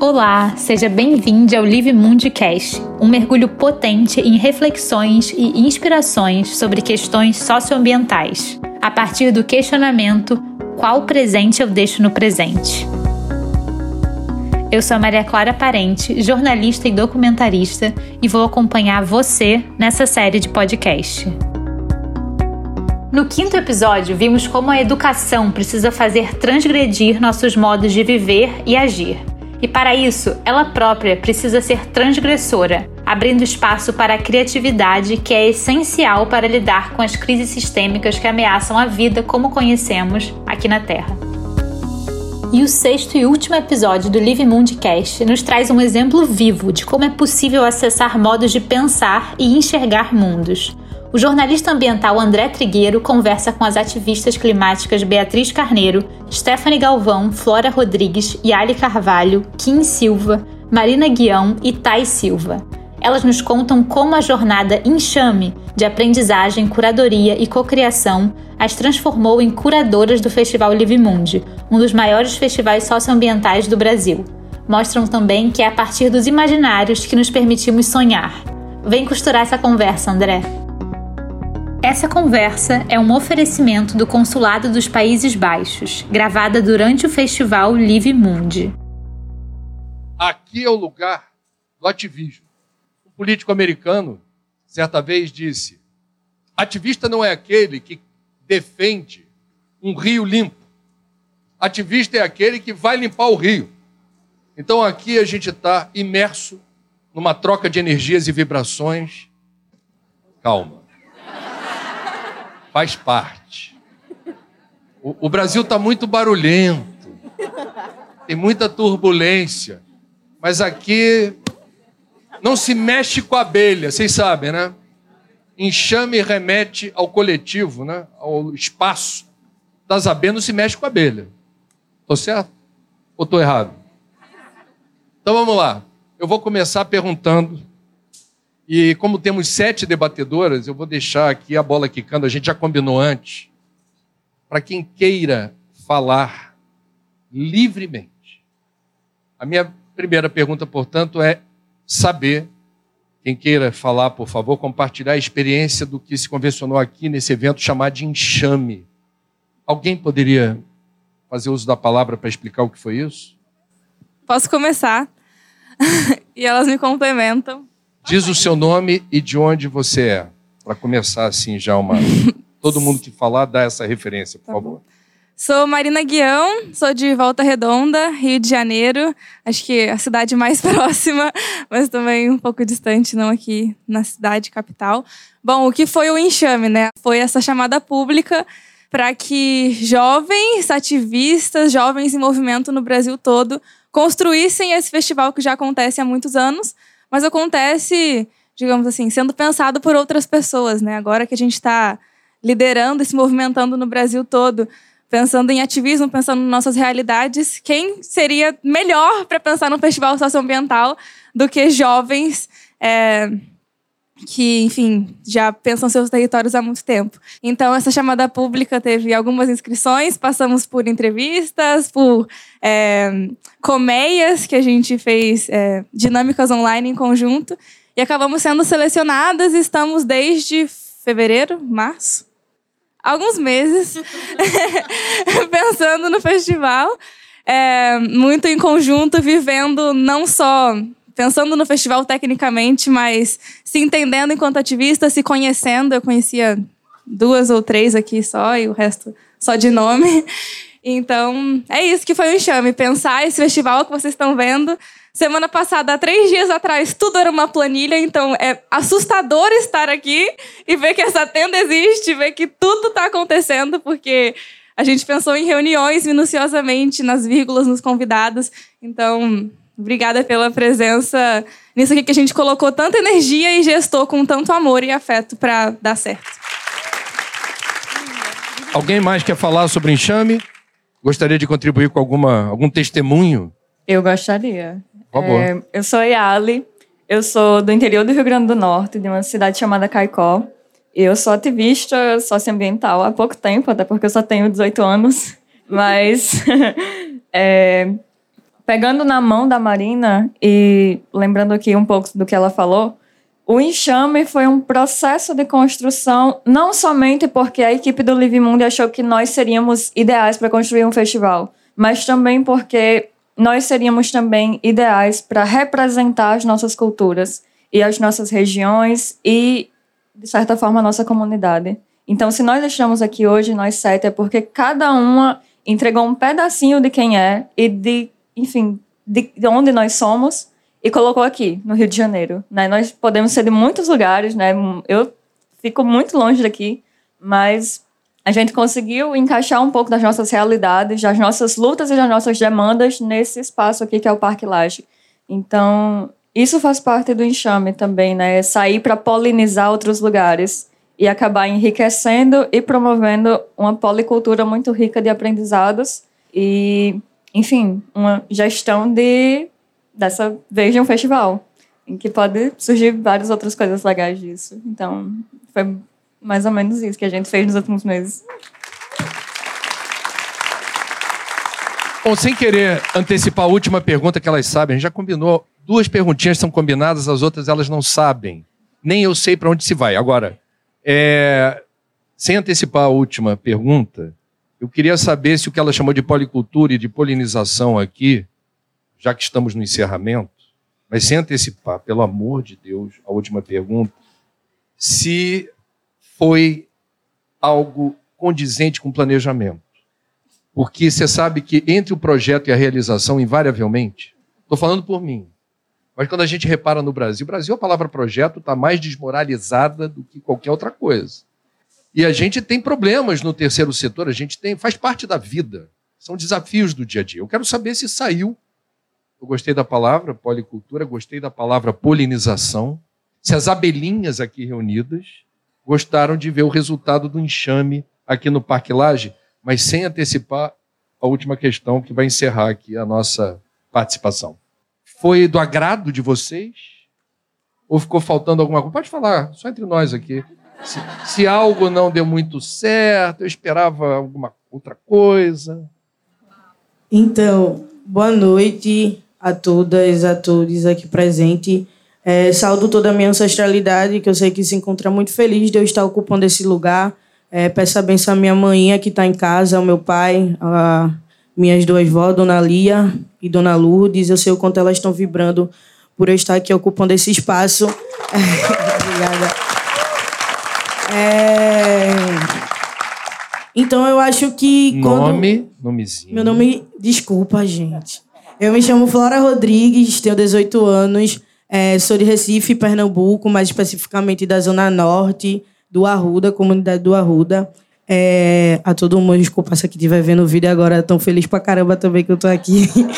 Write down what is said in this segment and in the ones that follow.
Olá, seja bem-vindo ao Live Mundcast, um mergulho potente em reflexões e inspirações sobre questões socioambientais, a partir do questionamento qual presente eu deixo no presente. Eu sou a Maria Clara Parente, jornalista e documentarista, e vou acompanhar você nessa série de podcast. No quinto episódio, vimos como a educação precisa fazer transgredir nossos modos de viver e agir. E para isso, ela própria precisa ser transgressora, abrindo espaço para a criatividade que é essencial para lidar com as crises sistêmicas que ameaçam a vida como conhecemos aqui na Terra. E o sexto e último episódio do Live Mundcast nos traz um exemplo vivo de como é possível acessar modos de pensar e enxergar mundos. O jornalista ambiental André Trigueiro conversa com as ativistas climáticas Beatriz Carneiro, Stephanie Galvão, Flora Rodrigues, Yali Carvalho, Kim Silva, Marina Guião e Thay Silva. Elas nos contam como a jornada Enxame, de aprendizagem, curadoria e cocriação, as transformou em curadoras do Festival Live Mundi, um dos maiores festivais socioambientais do Brasil. Mostram também que é a partir dos imaginários que nos permitimos sonhar. Vem costurar essa conversa, André. Essa conversa é um oferecimento do Consulado dos Países Baixos, gravada durante o festival Live Mundi. Aqui é o lugar do ativismo. Um político americano certa vez disse: ativista não é aquele que defende um rio limpo. Ativista é aquele que vai limpar o rio. Então aqui a gente está imerso numa troca de energias e vibrações. Calma faz parte. O, o Brasil está muito barulhento, tem muita turbulência, mas aqui não se mexe com a abelha, vocês sabem, né? Enxame remete ao coletivo, né? ao espaço das abelhas, não se mexe com a abelha. Estou certo? Ou estou errado? Então vamos lá. Eu vou começar perguntando e como temos sete debatedoras, eu vou deixar aqui a bola quicando, a gente já combinou antes. Para quem queira falar livremente. A minha primeira pergunta, portanto, é saber, quem queira falar, por favor, compartilhar a experiência do que se convencionou aqui nesse evento chamado de enxame. Alguém poderia fazer uso da palavra para explicar o que foi isso? Posso começar. e elas me complementam. Diz o seu nome e de onde você é. Para começar assim já uma. Todo mundo que falar, dá essa referência, por tá favor. Sou Marina Guião, sou de Volta Redonda, Rio de Janeiro. Acho que a cidade mais próxima, mas também um pouco distante, não aqui na cidade capital. Bom, o que foi o enxame, né? Foi essa chamada pública para que jovens ativistas, jovens em movimento no Brasil todo, construíssem esse festival que já acontece há muitos anos, mas acontece, digamos assim, sendo pensado por outras pessoas, né? Agora que a gente está liderando e se movimentando no Brasil todo, pensando em ativismo, pensando em nossas realidades, quem seria melhor para pensar no festival socioambiental do que jovens é, que, enfim, já pensam seus territórios há muito tempo. Então, essa chamada pública teve algumas inscrições, passamos por entrevistas, por é, colmeias que a gente fez, é, dinâmicas online em conjunto, e acabamos sendo selecionadas. Estamos desde fevereiro, março, alguns meses, pensando no festival. É, muito em conjunto, vivendo não só pensando no festival tecnicamente, mas se entendendo enquanto ativista, se conhecendo. Eu conhecia duas ou três aqui só, e o resto só de nome. Então, é isso que foi o enxame. Pensar esse festival que vocês estão vendo. Semana passada, há três dias atrás, tudo era uma planilha, então é assustador estar aqui e ver que essa tenda existe, ver que tudo está acontecendo, porque a gente pensou em reuniões minuciosamente, nas vírgulas, nos convidados. Então, Obrigada pela presença nisso aqui que a gente colocou tanta energia e gestou com tanto amor e afeto para dar certo. Alguém mais quer falar sobre enxame? Gostaria de contribuir com alguma, algum testemunho? Eu gostaria. Por favor. É, eu sou Yali, eu sou do interior do Rio Grande do Norte, de uma cidade chamada Caicó. Eu sou ativista socioambiental há pouco tempo, até porque eu só tenho 18 anos. Mas é, pegando na mão da Marina e lembrando aqui um pouco do que ela falou, o enxame foi um processo de construção, não somente porque a equipe do Live Mundo achou que nós seríamos ideais para construir um festival, mas também porque nós seríamos também ideais para representar as nossas culturas e as nossas regiões e, de certa forma, a nossa comunidade. Então, se nós estamos aqui hoje, nós sete, é porque cada uma entregou um pedacinho de quem é e de, enfim, de onde nós somos e colocou aqui, no Rio de Janeiro. Né? Nós podemos ser de muitos lugares, né? Eu fico muito longe daqui, mas a gente conseguiu encaixar um pouco das nossas realidades, das nossas lutas e das nossas demandas nesse espaço aqui que é o Parque Laje. Então, isso faz parte do enxame também, né? Sair para polinizar outros lugares e acabar enriquecendo e promovendo uma policultura muito rica de aprendizados e, enfim, uma gestão de dessa vez de um festival, em que pode surgir várias outras coisas legais disso. Então, foi mais ou menos isso que a gente fez nos últimos meses. Bom, sem querer antecipar a última pergunta que elas sabem, a gente já combinou. Duas perguntinhas são combinadas, as outras elas não sabem. Nem eu sei para onde se vai. Agora, é... sem antecipar a última pergunta, eu queria saber se o que ela chamou de policultura e de polinização aqui já que estamos no encerramento, mas sem antecipar, pelo amor de Deus, a última pergunta, se foi algo condizente com planejamento. Porque você sabe que entre o projeto e a realização, invariavelmente, estou falando por mim, mas quando a gente repara no Brasil, Brasil a palavra projeto está mais desmoralizada do que qualquer outra coisa. E a gente tem problemas no terceiro setor, a gente tem, faz parte da vida, são desafios do dia a dia. Eu quero saber se saiu eu gostei da palavra policultura, gostei da palavra polinização. Se as abelhinhas aqui reunidas gostaram de ver o resultado do enxame aqui no Parque Laje, mas sem antecipar a última questão que vai encerrar aqui a nossa participação. Foi do agrado de vocês? Ou ficou faltando alguma coisa? Pode falar, só entre nós aqui. Se, se algo não deu muito certo, eu esperava alguma outra coisa. Então, boa noite a todas, a todos aqui presentes. É, saúdo toda a minha ancestralidade, que eu sei que se encontra muito feliz de eu estar ocupando esse lugar. É, peço a benção à minha mãe que está em casa, ao meu pai, a minhas duas vós, Dona Lia e Dona Lourdes. Eu sei o quanto elas estão vibrando por eu estar aqui ocupando esse espaço. Obrigada. É... Então eu acho que. Nome, nomezinho. Meu nome. Desculpa, gente. Eu me chamo Flora Rodrigues, tenho 18 anos, é, sou de Recife, Pernambuco, mais especificamente da Zona Norte, do Arruda, comunidade do Arruda. É, a todo mundo, desculpa se aqui estiver vendo o vídeo agora, tão feliz pra caramba também que eu tô aqui.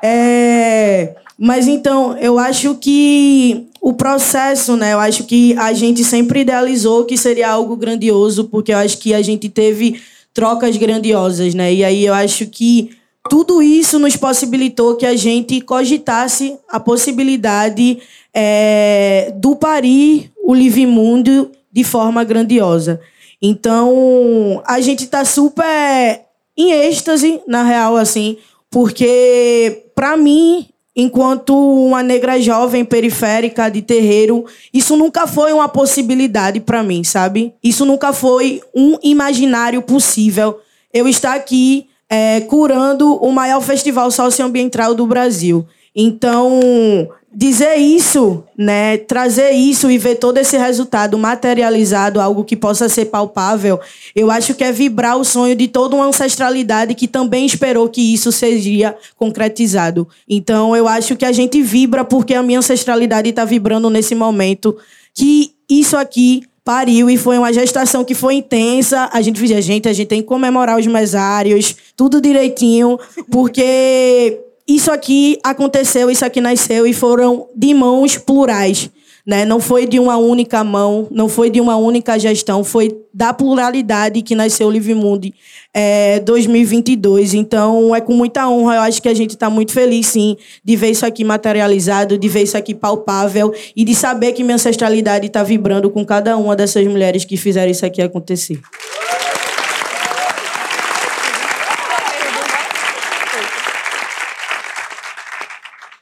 É, mas então, eu acho que o processo, né? Eu acho que a gente sempre idealizou que seria algo grandioso, porque eu acho que a gente teve trocas grandiosas, né? E aí eu acho que tudo isso nos possibilitou que a gente cogitasse a possibilidade é, do parir o Livre Mundo de forma grandiosa. Então, a gente está super em êxtase, na real, assim, porque, para mim, enquanto uma negra jovem periférica de terreiro, isso nunca foi uma possibilidade para mim, sabe? Isso nunca foi um imaginário possível. Eu estar aqui é, curando o maior festival socioambiental do Brasil. Então, dizer isso, né, trazer isso e ver todo esse resultado materializado, algo que possa ser palpável, eu acho que é vibrar o sonho de toda uma ancestralidade que também esperou que isso seria concretizado. Então, eu acho que a gente vibra porque a minha ancestralidade está vibrando nesse momento que isso aqui pariu e foi uma gestação que foi intensa. A gente a gente, a gente tem que comemorar os mesários, tudo direitinho, porque isso aqui aconteceu, isso aqui nasceu e foram de mãos plurais. Né? Não foi de uma única mão, não foi de uma única gestão, foi da pluralidade que nasceu o Livre Mundo é, 2022. Então, é com muita honra, eu acho que a gente está muito feliz, sim, de ver isso aqui materializado, de ver isso aqui palpável e de saber que minha ancestralidade está vibrando com cada uma dessas mulheres que fizeram isso aqui acontecer.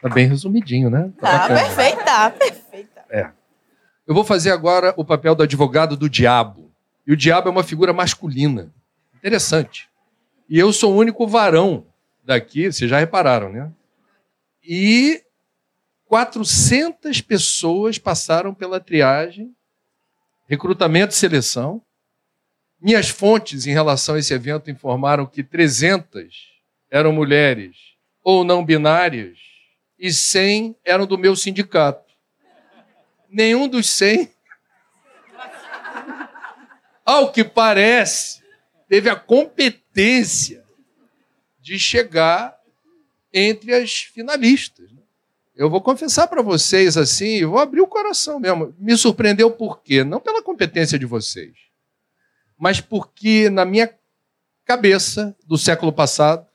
Tá bem resumidinho, né? Tá, tá perfeita, perfeita. É. Eu vou fazer agora o papel do advogado do diabo. E o diabo é uma figura masculina. Interessante. E eu sou o único varão daqui, vocês já repararam, né? E 400 pessoas passaram pela triagem, recrutamento e seleção. Minhas fontes em relação a esse evento informaram que 300 eram mulheres ou não binárias e 100 eram do meu sindicato. Nenhum dos 100, ao que parece, teve a competência de chegar entre as finalistas. Né? Eu vou confessar para vocês assim, vou abrir o coração mesmo. Me surpreendeu por quê? Não pela competência de vocês, mas porque na minha cabeça do século passado,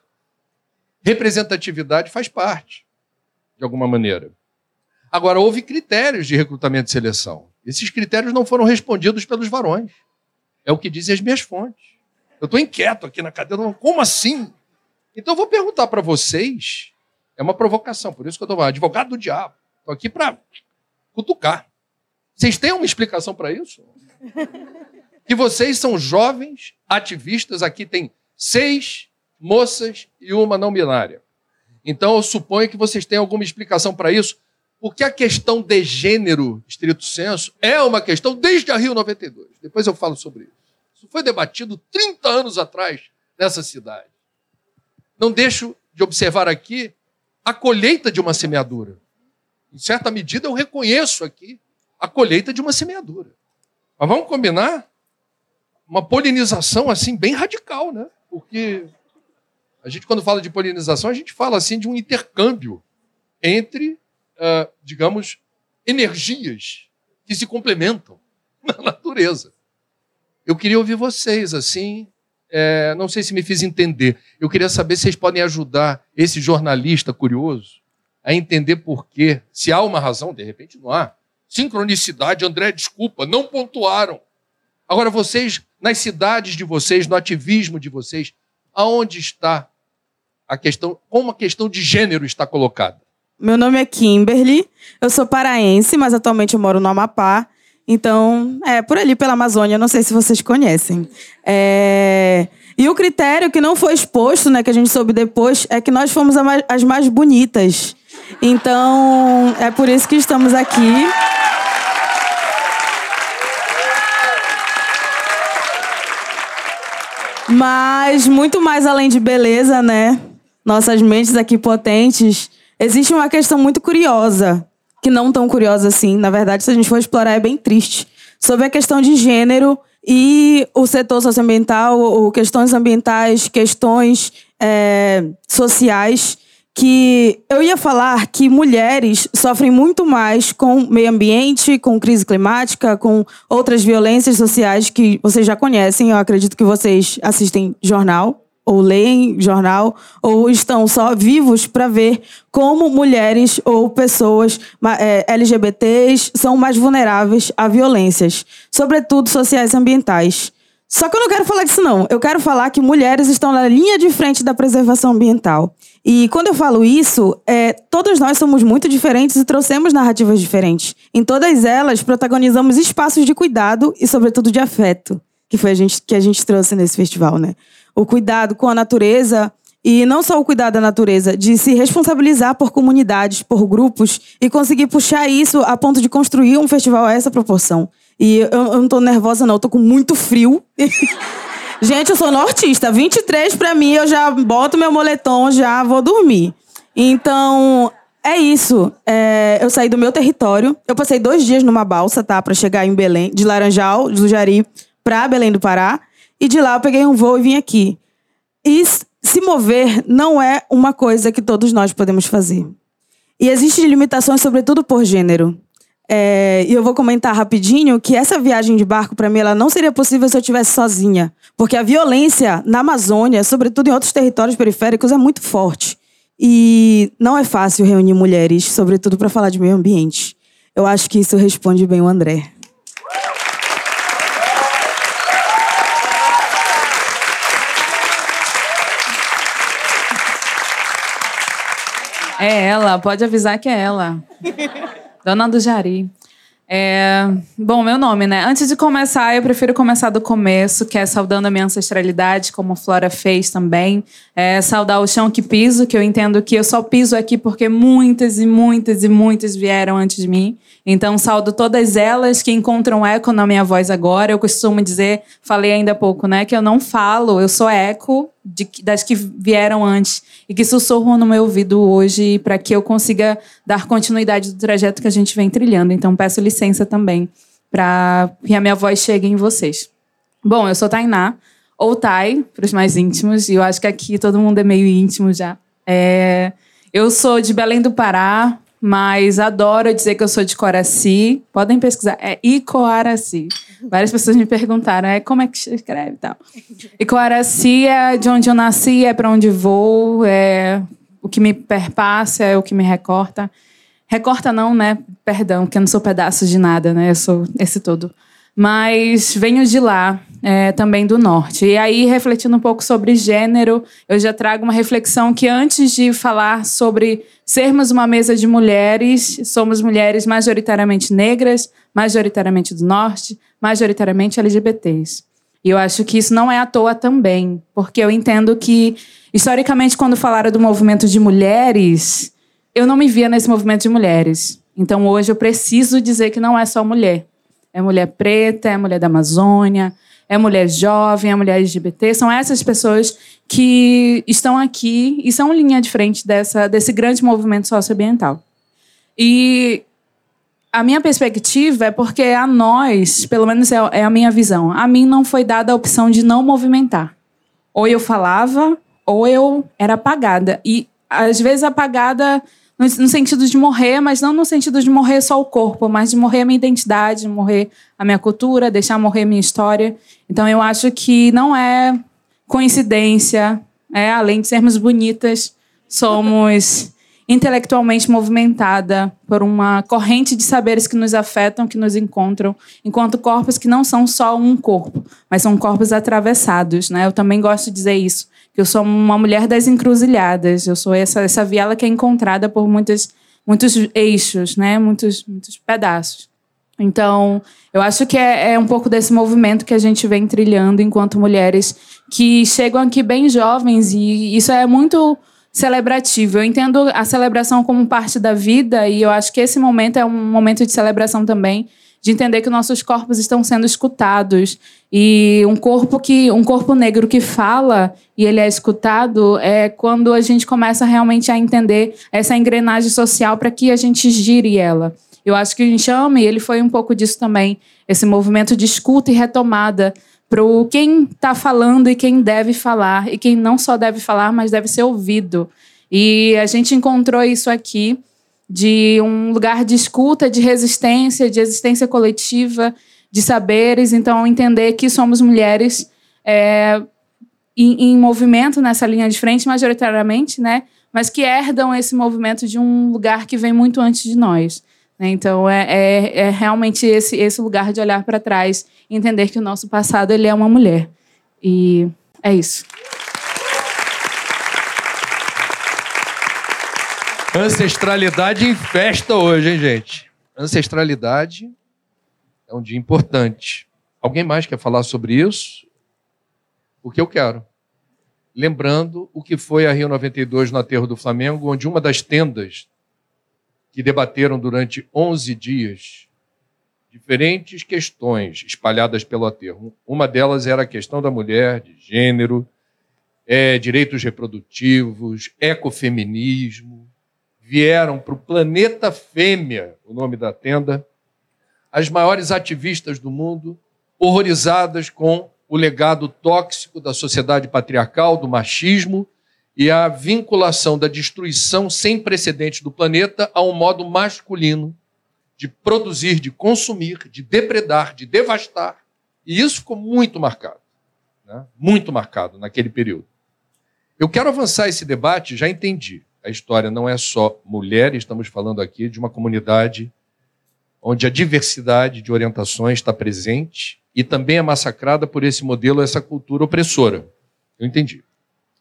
representatividade faz parte, de alguma maneira. Agora, houve critérios de recrutamento e seleção. Esses critérios não foram respondidos pelos varões. É o que dizem as minhas fontes. Eu estou inquieto aqui na cadeira. Como assim? Então, eu vou perguntar para vocês. É uma provocação, por isso que eu estou advogado do diabo. Estou aqui para cutucar. Vocês têm uma explicação para isso? Que vocês são jovens ativistas, aqui tem seis moças e uma não binária. Então, eu suponho que vocês têm alguma explicação para isso, porque a questão de gênero, estrito senso, é uma questão desde a Rio 92. Depois eu falo sobre isso. Isso foi debatido 30 anos atrás nessa cidade. Não deixo de observar aqui a colheita de uma semeadura. Em certa medida, eu reconheço aqui a colheita de uma semeadura. Mas vamos combinar? Uma polinização assim, bem radical, né? Porque a gente, quando fala de polinização, a gente fala assim de um intercâmbio entre, uh, digamos, energias que se complementam na natureza. Eu queria ouvir vocês, assim, é, não sei se me fiz entender. Eu queria saber se vocês podem ajudar esse jornalista curioso a entender por quê. Se há uma razão, de repente não há. Sincronicidade, André, desculpa, não pontuaram. Agora, vocês, nas cidades de vocês, no ativismo de vocês, aonde está a questão, como a questão de gênero está colocada? Meu nome é Kimberly, eu sou paraense, mas atualmente eu moro no Amapá. Então, é por ali pela Amazônia, não sei se vocês conhecem. É... E o critério que não foi exposto, né, que a gente soube depois, é que nós fomos as mais bonitas. Então, é por isso que estamos aqui. Mas muito mais além de beleza, né? Nossas mentes aqui potentes, existe uma questão muito curiosa, que não tão curiosa assim, na verdade, se a gente for explorar, é bem triste, sobre a questão de gênero e o setor socioambiental, ou questões ambientais, questões é, sociais, que eu ia falar que mulheres sofrem muito mais com meio ambiente, com crise climática, com outras violências sociais que vocês já conhecem. Eu acredito que vocês assistem jornal ou leem jornal, ou estão só vivos para ver como mulheres ou pessoas é, LGBTs são mais vulneráveis a violências, sobretudo sociais e ambientais. Só que eu não quero falar disso, não. Eu quero falar que mulheres estão na linha de frente da preservação ambiental. E quando eu falo isso, é, todos nós somos muito diferentes e trouxemos narrativas diferentes. Em todas elas, protagonizamos espaços de cuidado e, sobretudo, de afeto, que foi a gente, que a gente trouxe nesse festival, né? o cuidado com a natureza e não só o cuidado da natureza, de se responsabilizar por comunidades, por grupos e conseguir puxar isso a ponto de construir um festival a essa proporção. E eu, eu não tô nervosa, não, eu tô com muito frio. Gente, eu sou nortista. 23 para mim, eu já boto meu moletom, já vou dormir. Então, é isso. É, eu saí do meu território. Eu passei dois dias numa balsa, tá? Pra chegar em Belém, de Laranjal, do Jari, pra Belém do Pará. E de lá eu peguei um voo e vim aqui. E se mover não é uma coisa que todos nós podemos fazer. E existem limitações, sobretudo por gênero. É, e eu vou comentar rapidinho que essa viagem de barco, para mim, ela não seria possível se eu estivesse sozinha. Porque a violência na Amazônia, sobretudo em outros territórios periféricos, é muito forte. E não é fácil reunir mulheres, sobretudo para falar de meio ambiente. Eu acho que isso responde bem o André. É ela, pode avisar que é ela. Dona do Jari. É, bom, meu nome, né? Antes de começar, eu prefiro começar do começo, que é saudando a minha ancestralidade, como a Flora fez também. É, saudar o chão que piso, que eu entendo que eu só piso aqui porque muitas e muitas e muitas vieram antes de mim. Então, saldo todas elas que encontram eco na minha voz agora. Eu costumo dizer, falei ainda há pouco, né, que eu não falo, eu sou eco de, das que vieram antes e que sussurram no meu ouvido hoje para que eu consiga dar continuidade do trajeto que a gente vem trilhando. Então, peço licença também para que a minha voz chegue em vocês. Bom, eu sou Tainá, ou Tai, para os mais íntimos, e eu acho que aqui todo mundo é meio íntimo já. É, eu sou de Belém do Pará, mas adoro dizer que eu sou de Coraci. Podem pesquisar, é Icoaraci. Várias pessoas me perguntaram, é como é que escreve e tal. Icoaraci é de onde eu nasci, é para onde vou, é o que me perpassa, é o que me recorta. Recorta não, né? Perdão, porque eu não sou pedaço de nada, né? Eu sou esse todo. Mas venho de lá, é, também do norte. E aí, refletindo um pouco sobre gênero, eu já trago uma reflexão que antes de falar sobre sermos uma mesa de mulheres, somos mulheres majoritariamente negras, majoritariamente do norte, majoritariamente LGBTs. E eu acho que isso não é à toa também, porque eu entendo que, historicamente, quando falaram do movimento de mulheres, eu não me via nesse movimento de mulheres. Então, hoje, eu preciso dizer que não é só mulher. É mulher preta, é mulher da Amazônia, é mulher jovem, é mulher LGBT, são essas pessoas que estão aqui e são linha de frente dessa, desse grande movimento socioambiental. E a minha perspectiva é porque a nós, pelo menos é, é a minha visão, a mim não foi dada a opção de não movimentar. Ou eu falava, ou eu era apagada. E às vezes apagada no, no, sentido de morrer, mas não no sentido de morrer só o corpo, mas de morrer a minha identidade, de morrer a minha cultura, deixar morrer a minha história. Então eu acho que não é coincidência, é, além de sermos bonitas, somos intelectualmente movimentada por uma corrente de saberes que nos afetam, que nos encontram, enquanto corpos que não são só um corpo, mas são corpos atravessados, né? Eu também gosto de dizer isso que eu sou uma mulher das encruzilhadas. Eu sou essa, essa viela que é encontrada por muitos, muitos eixos, né? muitos, muitos pedaços. Então, eu acho que é, é, um pouco desse movimento que a gente vem trilhando enquanto mulheres que chegam aqui bem jovens, e isso é muito celebrativo. Eu entendo a celebração como parte da vida, e eu acho que esse momento é um momento de celebração também de entender que nossos corpos estão sendo escutados e um corpo que um corpo negro que fala e ele é escutado é quando a gente começa realmente a entender essa engrenagem social para que a gente gire ela. Eu acho que o Enxame, ele foi um pouco disso também, esse movimento de escuta e retomada para quem está falando e quem deve falar, e quem não só deve falar, mas deve ser ouvido. E a gente encontrou isso aqui de um lugar de escuta, de resistência, de existência coletiva, de saberes. Então, entender que somos mulheres é, em, em, movimento nessa linha de frente, majoritariamente, né? mas que herdam esse movimento de um lugar que vem muito antes de nós. Né? Então, é, é, é, realmente esse, esse lugar de olhar para trás entender que o nosso passado ele é uma mulher. E é isso. Ancestralidade em festa hoje, hein, gente? Ancestralidade é um dia importante. Alguém mais quer falar sobre isso? O que eu quero. Lembrando o que foi a Rio 92 no aterro do Flamengo, onde uma das tendas que debateram durante 11 dias diferentes questões espalhadas pelo aterro. Uma delas era a questão da mulher, de gênero, é, direitos reprodutivos, ecofeminismo, vieram para o planeta Fêmea, o nome da tenda, as maiores ativistas do mundo, horrorizadas com o legado tóxico da sociedade patriarcal, do machismo e a vinculação da destruição sem precedentes do planeta a um modo masculino de produzir, de consumir, de depredar, de devastar. E isso ficou muito marcado, né? muito marcado naquele período. Eu quero avançar esse debate, já entendi a história não é só mulher, estamos falando aqui de uma comunidade onde a diversidade de orientações está presente e também é massacrada por esse modelo, essa cultura opressora. Eu entendi.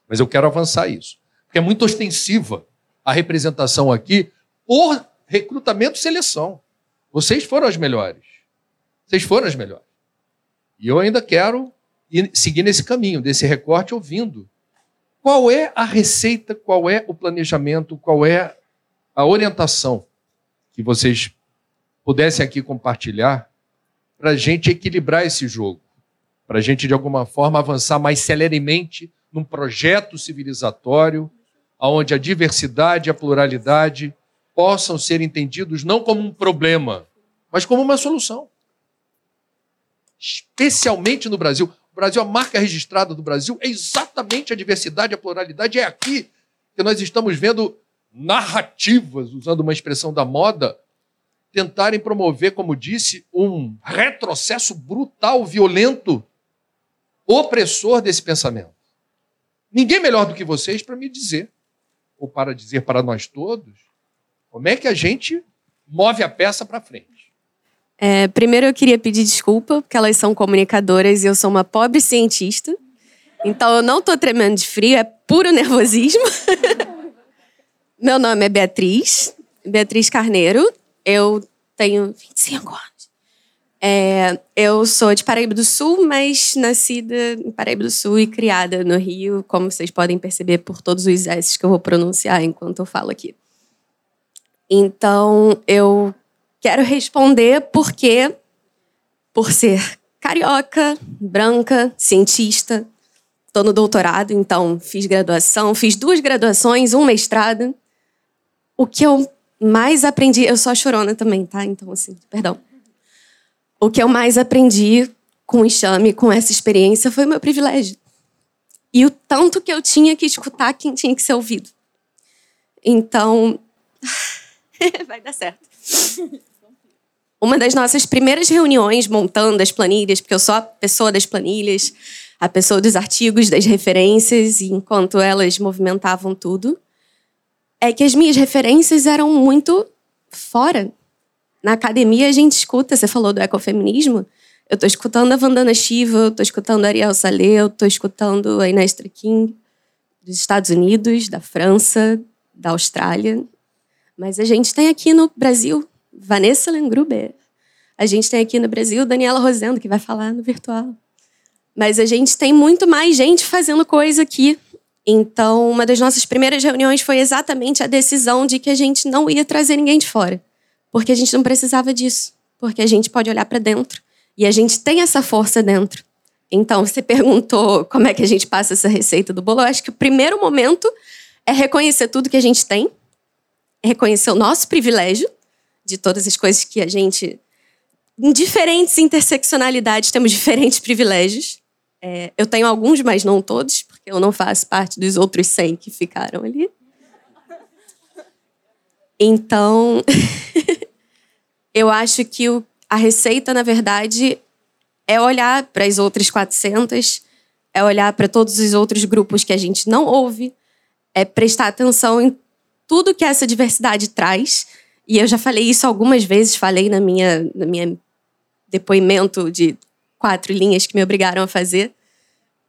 Mas eu quero avançar isso. Porque é muito ostensiva a representação aqui por recrutamento e seleção. Vocês foram as melhores. Vocês foram as melhores. E eu ainda quero seguir nesse caminho, desse recorte, ouvindo. Qual é a receita, qual é o planejamento, qual é a orientação que vocês pudessem aqui compartilhar para a gente equilibrar esse jogo, para a gente, de alguma forma, avançar mais celeremente num projeto civilizatório, onde a diversidade e a pluralidade possam ser entendidos não como um problema, mas como uma solução. Especialmente no Brasil. O Brasil, a marca registrada do Brasil é exatamente a diversidade, a pluralidade. É aqui que nós estamos vendo narrativas, usando uma expressão da moda, tentarem promover, como disse, um retrocesso brutal, violento, opressor desse pensamento. Ninguém melhor do que vocês para me dizer, ou para dizer para nós todos, como é que a gente move a peça para frente. É, primeiro eu queria pedir desculpa, porque elas são comunicadoras e eu sou uma pobre cientista. Então eu não estou tremendo de frio, é puro nervosismo. Meu nome é Beatriz, Beatriz Carneiro. Eu tenho 25 anos. É, eu sou de Paraíba do Sul, mas nascida em Paraíba do Sul e criada no Rio, como vocês podem perceber por todos os S que eu vou pronunciar enquanto eu falo aqui. Então, eu quero responder porque, por ser carioca, branca, cientista, estou no doutorado, então fiz graduação, fiz duas graduações, um mestrado. O que eu mais aprendi, eu sou a chorona também, tá? Então, assim, perdão. O que eu mais aprendi com o enxame, com essa experiência, foi o meu privilégio. E o tanto que eu tinha que escutar quem tinha que ser ouvido. Então, vai dar certo. Uma das nossas primeiras reuniões montando as planilhas, porque eu sou a pessoa das planilhas, a pessoa dos artigos, das referências, e enquanto elas movimentavam tudo, é que as minhas referências eram muito fora. Na academia a gente escuta, você falou do ecofeminismo, eu estou escutando a Vandana Shiva, eu estou escutando a Ariel Saleh, eu estou escutando a Inés King dos Estados Unidos, da França, da Austrália. Mas a gente tem aqui no Brasil Vanessa Lengruber. A gente tem aqui no Brasil Daniela Rosendo, que vai falar no virtual. Mas a gente tem muito mais gente fazendo coisa aqui então, uma das nossas primeiras reuniões foi exatamente a decisão de que a gente não ia trazer ninguém de fora, porque a gente não precisava disso, porque a gente pode olhar para dentro e a gente tem essa força dentro. Então, você perguntou como é que a gente passa essa receita do bolo. Eu acho que o primeiro momento é reconhecer tudo que a gente tem, reconhecer o nosso privilégio de todas as coisas que a gente, em diferentes interseccionalidades, temos diferentes privilégios. É, eu tenho alguns, mas não todos, porque eu não faço parte dos outros 100 que ficaram ali. Então, eu acho que o, a receita, na verdade, é olhar para as outras 400, é olhar para todos os outros grupos que a gente não ouve, é prestar atenção em tudo que essa diversidade traz. E eu já falei isso algumas vezes, falei na minha, na minha depoimento de quatro linhas que me obrigaram a fazer,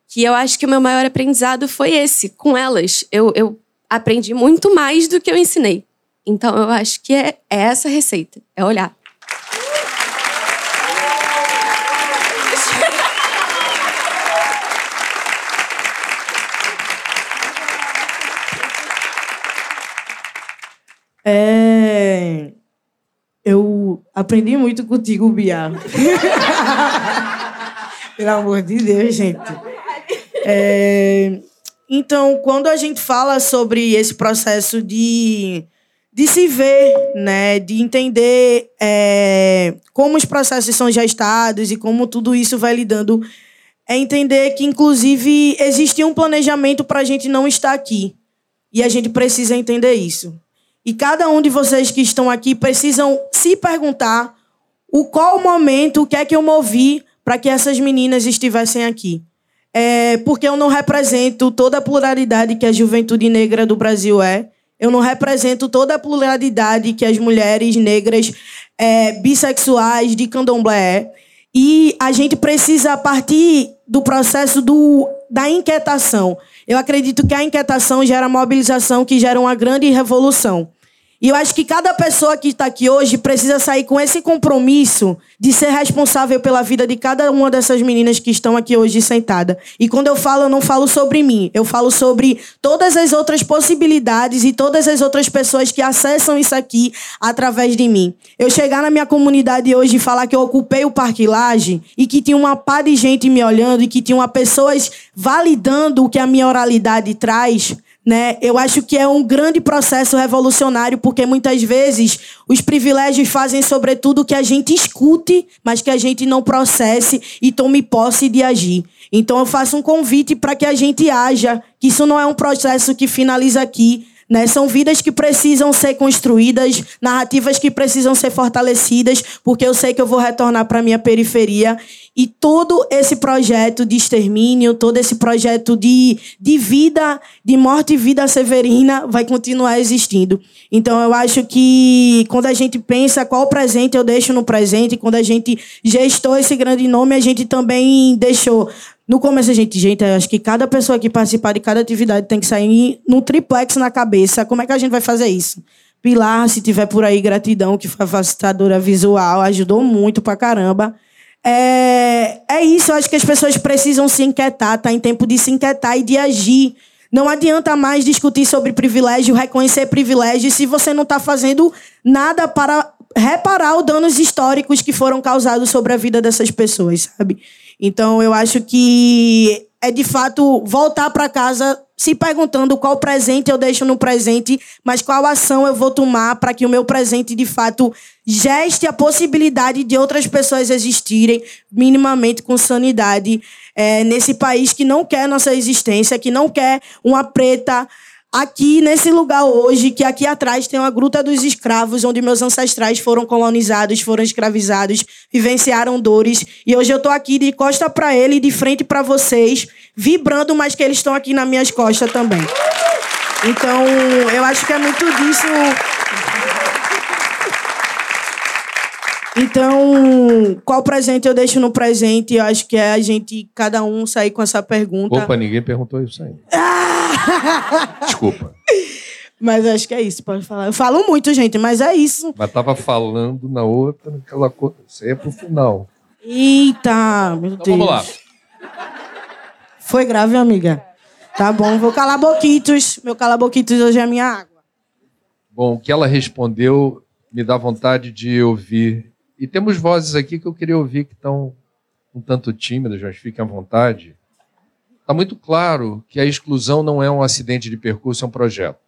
que eu acho que o meu maior aprendizado foi esse, com elas. Eu, eu aprendi muito mais do que eu ensinei. Então eu acho que é, é essa receita, é olhar. É... Eu aprendi muito contigo, Bia. Pelo amor de Deus, gente. É... Então, quando a gente fala sobre esse processo de, de se ver, né, de entender é, como os processos são gestados e como tudo isso vai lidando, é entender que, inclusive, existe um planejamento para a gente não estar aqui. E a gente precisa entender isso. E cada um de vocês que estão aqui precisam se perguntar o qual o momento, o que é que eu movi para que essas meninas estivessem aqui. É porque eu não represento toda a pluralidade que a juventude negra do Brasil é. Eu não represento toda a pluralidade que as mulheres negras é, bissexuais de candomblé é. E a gente precisa, a partir do processo do, da inquietação. Eu acredito que a inquietação gera mobilização, que gera uma grande revolução. E eu acho que cada pessoa que está aqui hoje precisa sair com esse compromisso de ser responsável pela vida de cada uma dessas meninas que estão aqui hoje sentada. E quando eu falo, eu não falo sobre mim, eu falo sobre todas as outras possibilidades e todas as outras pessoas que acessam isso aqui através de mim. Eu chegar na minha comunidade hoje e falar que eu ocupei o Parque Laje e que tinha uma pá de gente me olhando e que tinha pessoas validando o que a minha oralidade traz, né? Eu acho que é um grande processo revolucionário, porque muitas vezes os privilégios fazem, sobretudo, que a gente escute, mas que a gente não processe e tome posse de agir. Então, eu faço um convite para que a gente haja, que isso não é um processo que finaliza aqui, né? São vidas que precisam ser construídas, narrativas que precisam ser fortalecidas, porque eu sei que eu vou retornar para a minha periferia. E todo esse projeto de extermínio, todo esse projeto de, de vida, de morte e vida severina, vai continuar existindo. Então, eu acho que quando a gente pensa qual presente eu deixo no presente, quando a gente gestou esse grande nome, a gente também deixou no começo a gente, gente, acho que cada pessoa que participar de cada atividade tem que sair num triplex na cabeça. Como é que a gente vai fazer isso? Pilar, se tiver por aí, gratidão, que foi facilitadora visual, ajudou muito pra caramba. É, é isso, eu acho que as pessoas precisam se inquietar, tá em tempo de se inquietar e de agir. Não adianta mais discutir sobre privilégio, reconhecer privilégio, se você não está fazendo nada para reparar os danos históricos que foram causados sobre a vida dessas pessoas, sabe? Então, eu acho que é de fato voltar para casa se perguntando qual presente eu deixo no presente, mas qual ação eu vou tomar para que o meu presente de fato geste a possibilidade de outras pessoas existirem minimamente com sanidade é, nesse país que não quer nossa existência, que não quer uma preta aqui nesse lugar hoje, que aqui atrás tem uma Gruta dos Escravos, onde meus ancestrais foram colonizados, foram escravizados, vivenciaram dores. E hoje eu estou aqui de costa para ele e de frente para vocês, vibrando, mas que eles estão aqui nas minhas costas também. Então, eu acho que é muito disso. Então, qual presente eu deixo no presente? Eu acho que é a gente, cada um, sair com essa pergunta. Opa, ninguém perguntou isso aí. Desculpa. Mas acho que é isso, pode falar. Eu falo muito, gente, mas é isso. Mas tava falando na outra, naquela coisa. Isso aí é pro final. Eita, meu Então Deus. vamos lá. Foi grave, amiga. Tá bom, vou calar boquitos. Meu calar boquitos hoje é a minha água. Bom, o que ela respondeu me dá vontade de ouvir. E temos vozes aqui que eu queria ouvir que estão um tanto tímidas, mas fiquem à vontade. Está muito claro que a exclusão não é um acidente de percurso, é um projeto.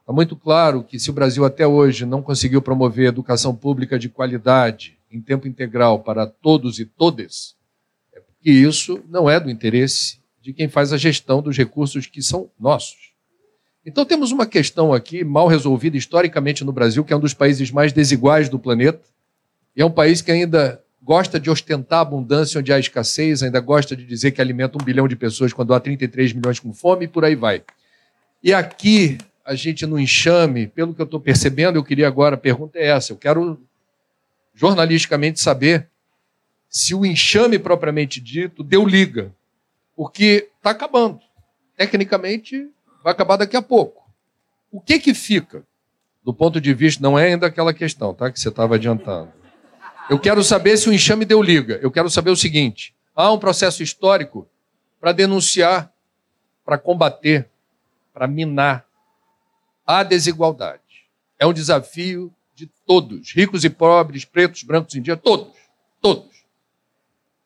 Está muito claro que se o Brasil até hoje não conseguiu promover educação pública de qualidade em tempo integral para todos e todas, é porque isso não é do interesse de quem faz a gestão dos recursos que são nossos. Então temos uma questão aqui mal resolvida historicamente no Brasil, que é um dos países mais desiguais do planeta, e é um país que ainda gosta de ostentar abundância onde há escassez, ainda gosta de dizer que alimenta um bilhão de pessoas quando há 33 milhões com fome e por aí vai. E aqui, a gente no enxame, pelo que eu estou percebendo, eu queria agora, a pergunta é essa, eu quero jornalisticamente saber se o enxame propriamente dito deu liga, porque está acabando. Tecnicamente, vai acabar daqui a pouco. O que que fica? Do ponto de vista, não é ainda aquela questão, tá? Que você estava adiantando. Eu quero saber se o enxame deu liga. Eu quero saber o seguinte: há um processo histórico para denunciar, para combater, para minar a desigualdade. É um desafio de todos, ricos e pobres, pretos, brancos, indígenas, todos, todos.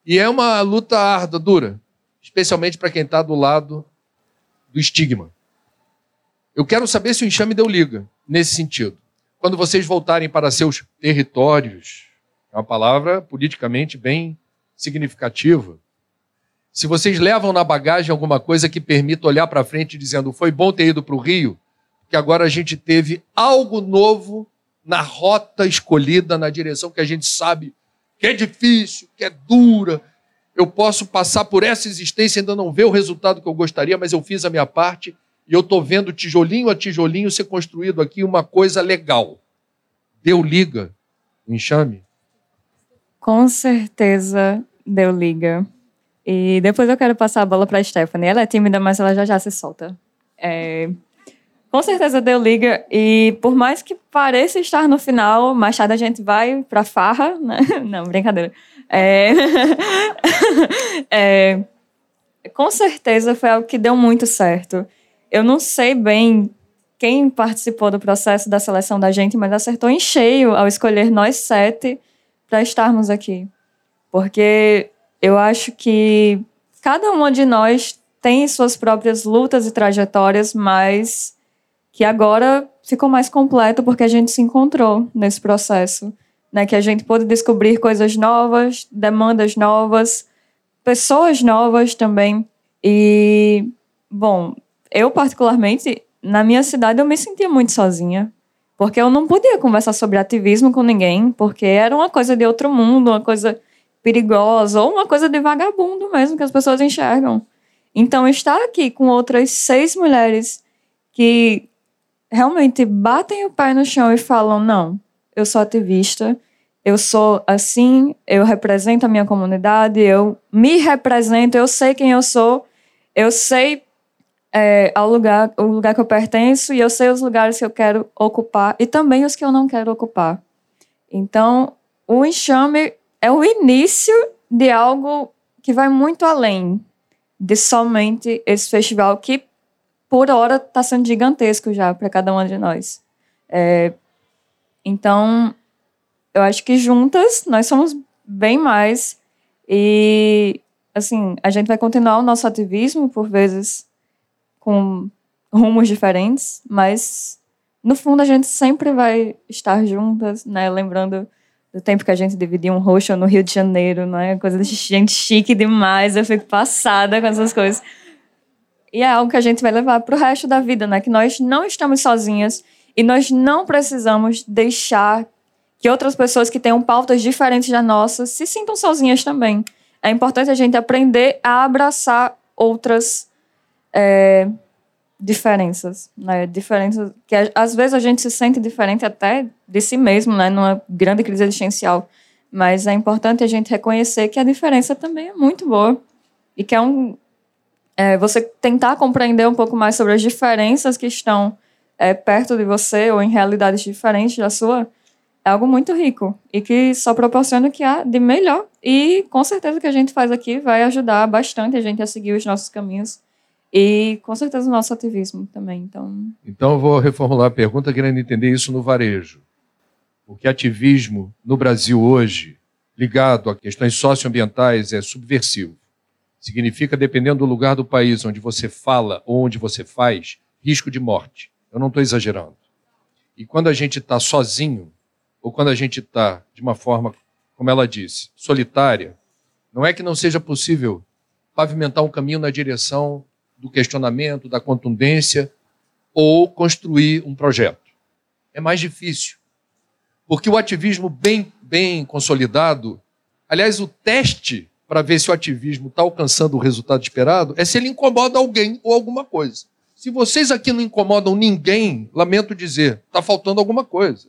E é uma luta árdua, dura, especialmente para quem está do lado do estigma. Eu quero saber se o enxame deu liga nesse sentido. Quando vocês voltarem para seus territórios, é uma palavra politicamente bem significativa. Se vocês levam na bagagem alguma coisa que permita olhar para frente dizendo foi bom ter ido para o Rio, que agora a gente teve algo novo na rota escolhida, na direção que a gente sabe que é difícil, que é dura. Eu posso passar por essa existência ainda não ver o resultado que eu gostaria, mas eu fiz a minha parte e eu estou vendo tijolinho a tijolinho ser construído aqui uma coisa legal. Deu liga, enxame? Com certeza deu liga. E depois eu quero passar a bola para Stephanie. Ela é tímida, mas ela já já se solta. É, com certeza deu liga. E por mais que pareça estar no final, mais tarde a gente vai pra farra. Né? Não, brincadeira. É... é... Com certeza foi algo que deu muito certo. Eu não sei bem quem participou do processo da seleção da gente, mas acertou em cheio ao escolher nós sete para estarmos aqui. Porque eu acho que cada uma de nós tem suas próprias lutas e trajetórias, mas que agora ficou mais completo porque a gente se encontrou nesse processo, né? Que a gente pôde descobrir coisas novas, demandas novas, pessoas novas também. E bom, eu particularmente na minha cidade eu me sentia muito sozinha. Porque eu não podia conversar sobre ativismo com ninguém, porque era uma coisa de outro mundo, uma coisa perigosa, ou uma coisa de vagabundo mesmo, que as pessoas enxergam. Então, estar aqui com outras seis mulheres que realmente batem o pé no chão e falam: não, eu sou ativista, eu sou assim, eu represento a minha comunidade, eu me represento, eu sei quem eu sou, eu sei é, ao lugar, o lugar que eu pertenço e eu sei os lugares que eu quero ocupar e também os que eu não quero ocupar. Então, o enxame é o início de algo que vai muito além de somente esse festival que, por hora, está sendo gigantesco já para cada uma de nós. É, então, eu acho que juntas nós somos bem mais e, assim, a gente vai continuar o nosso ativismo, por vezes com rumos diferentes, mas no fundo a gente sempre vai estar juntas, né? Lembrando do tempo que a gente dividia um roxo no Rio de Janeiro, né? Coisa de gente chique demais, eu fico passada com essas coisas. E é algo que a gente vai levar para o resto da vida, né? Que nós não estamos sozinhas e nós não precisamos deixar que outras pessoas que tenham pautas diferentes da nossa se sintam sozinhas também. É importante a gente aprender a abraçar outras é, diferenças, né? Diferenças que às vezes a gente se sente diferente até de si mesmo, né? Numa grande crise existencial. Mas é importante a gente reconhecer que a diferença também é muito boa e que é um é, você tentar compreender um pouco mais sobre as diferenças que estão é, perto de você ou em realidades diferentes da sua é algo muito rico e que só proporciona o que há de melhor. E com certeza o que a gente faz aqui vai ajudar bastante a gente a seguir os nossos caminhos e com certeza o nosso ativismo também. Então, então eu vou reformular a pergunta querendo entender isso no varejo. Porque ativismo no Brasil hoje, ligado a questões socioambientais, é subversivo. Significa, dependendo do lugar do país onde você fala ou onde você faz, risco de morte. Eu não estou exagerando. E quando a gente está sozinho, ou quando a gente está de uma forma, como ela disse, solitária, não é que não seja possível pavimentar um caminho na direção do questionamento, da contundência, ou construir um projeto. É mais difícil. Porque o ativismo bem, bem consolidado, aliás, o teste para ver se o ativismo está alcançando o resultado esperado é se ele incomoda alguém ou alguma coisa. Se vocês aqui não incomodam ninguém, lamento dizer, está faltando alguma coisa.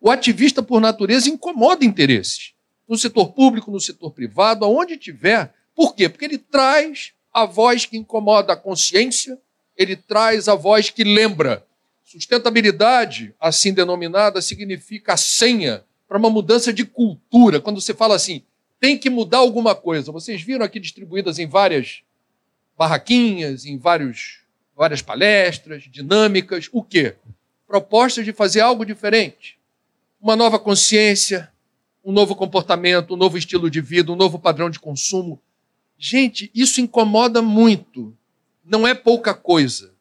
O ativista, por natureza, incomoda interesses. No setor público, no setor privado, aonde tiver. Por quê? Porque ele traz a voz que incomoda a consciência, ele traz a voz que lembra. Sustentabilidade, assim denominada, significa a senha para uma mudança de cultura. Quando você fala assim, tem que mudar alguma coisa. Vocês viram aqui distribuídas em várias barraquinhas, em vários, várias palestras, dinâmicas, o quê? Propostas de fazer algo diferente. Uma nova consciência, um novo comportamento, um novo estilo de vida, um novo padrão de consumo. Gente, isso incomoda muito. Não é pouca coisa.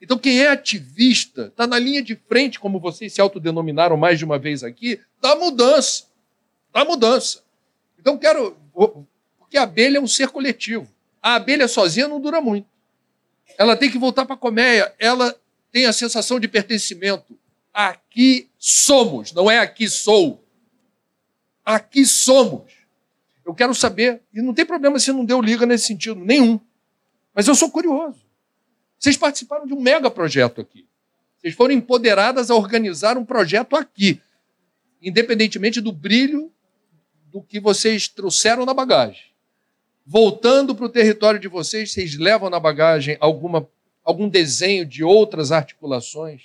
Então, quem é ativista está na linha de frente, como vocês se autodenominaram mais de uma vez aqui, da mudança. Da mudança. Então, quero. Porque a abelha é um ser coletivo. A abelha sozinha não dura muito. Ela tem que voltar para a colmeia. Ela tem a sensação de pertencimento. Aqui somos, não é aqui sou. Aqui somos. Eu quero saber, e não tem problema se não deu liga nesse sentido, nenhum. Mas eu sou curioso. Vocês participaram de um mega projeto aqui. Vocês foram empoderadas a organizar um projeto aqui, independentemente do brilho do que vocês trouxeram na bagagem. voltando para o território de vocês, vocês levam na bagagem alguma, algum desenho de outras articulações,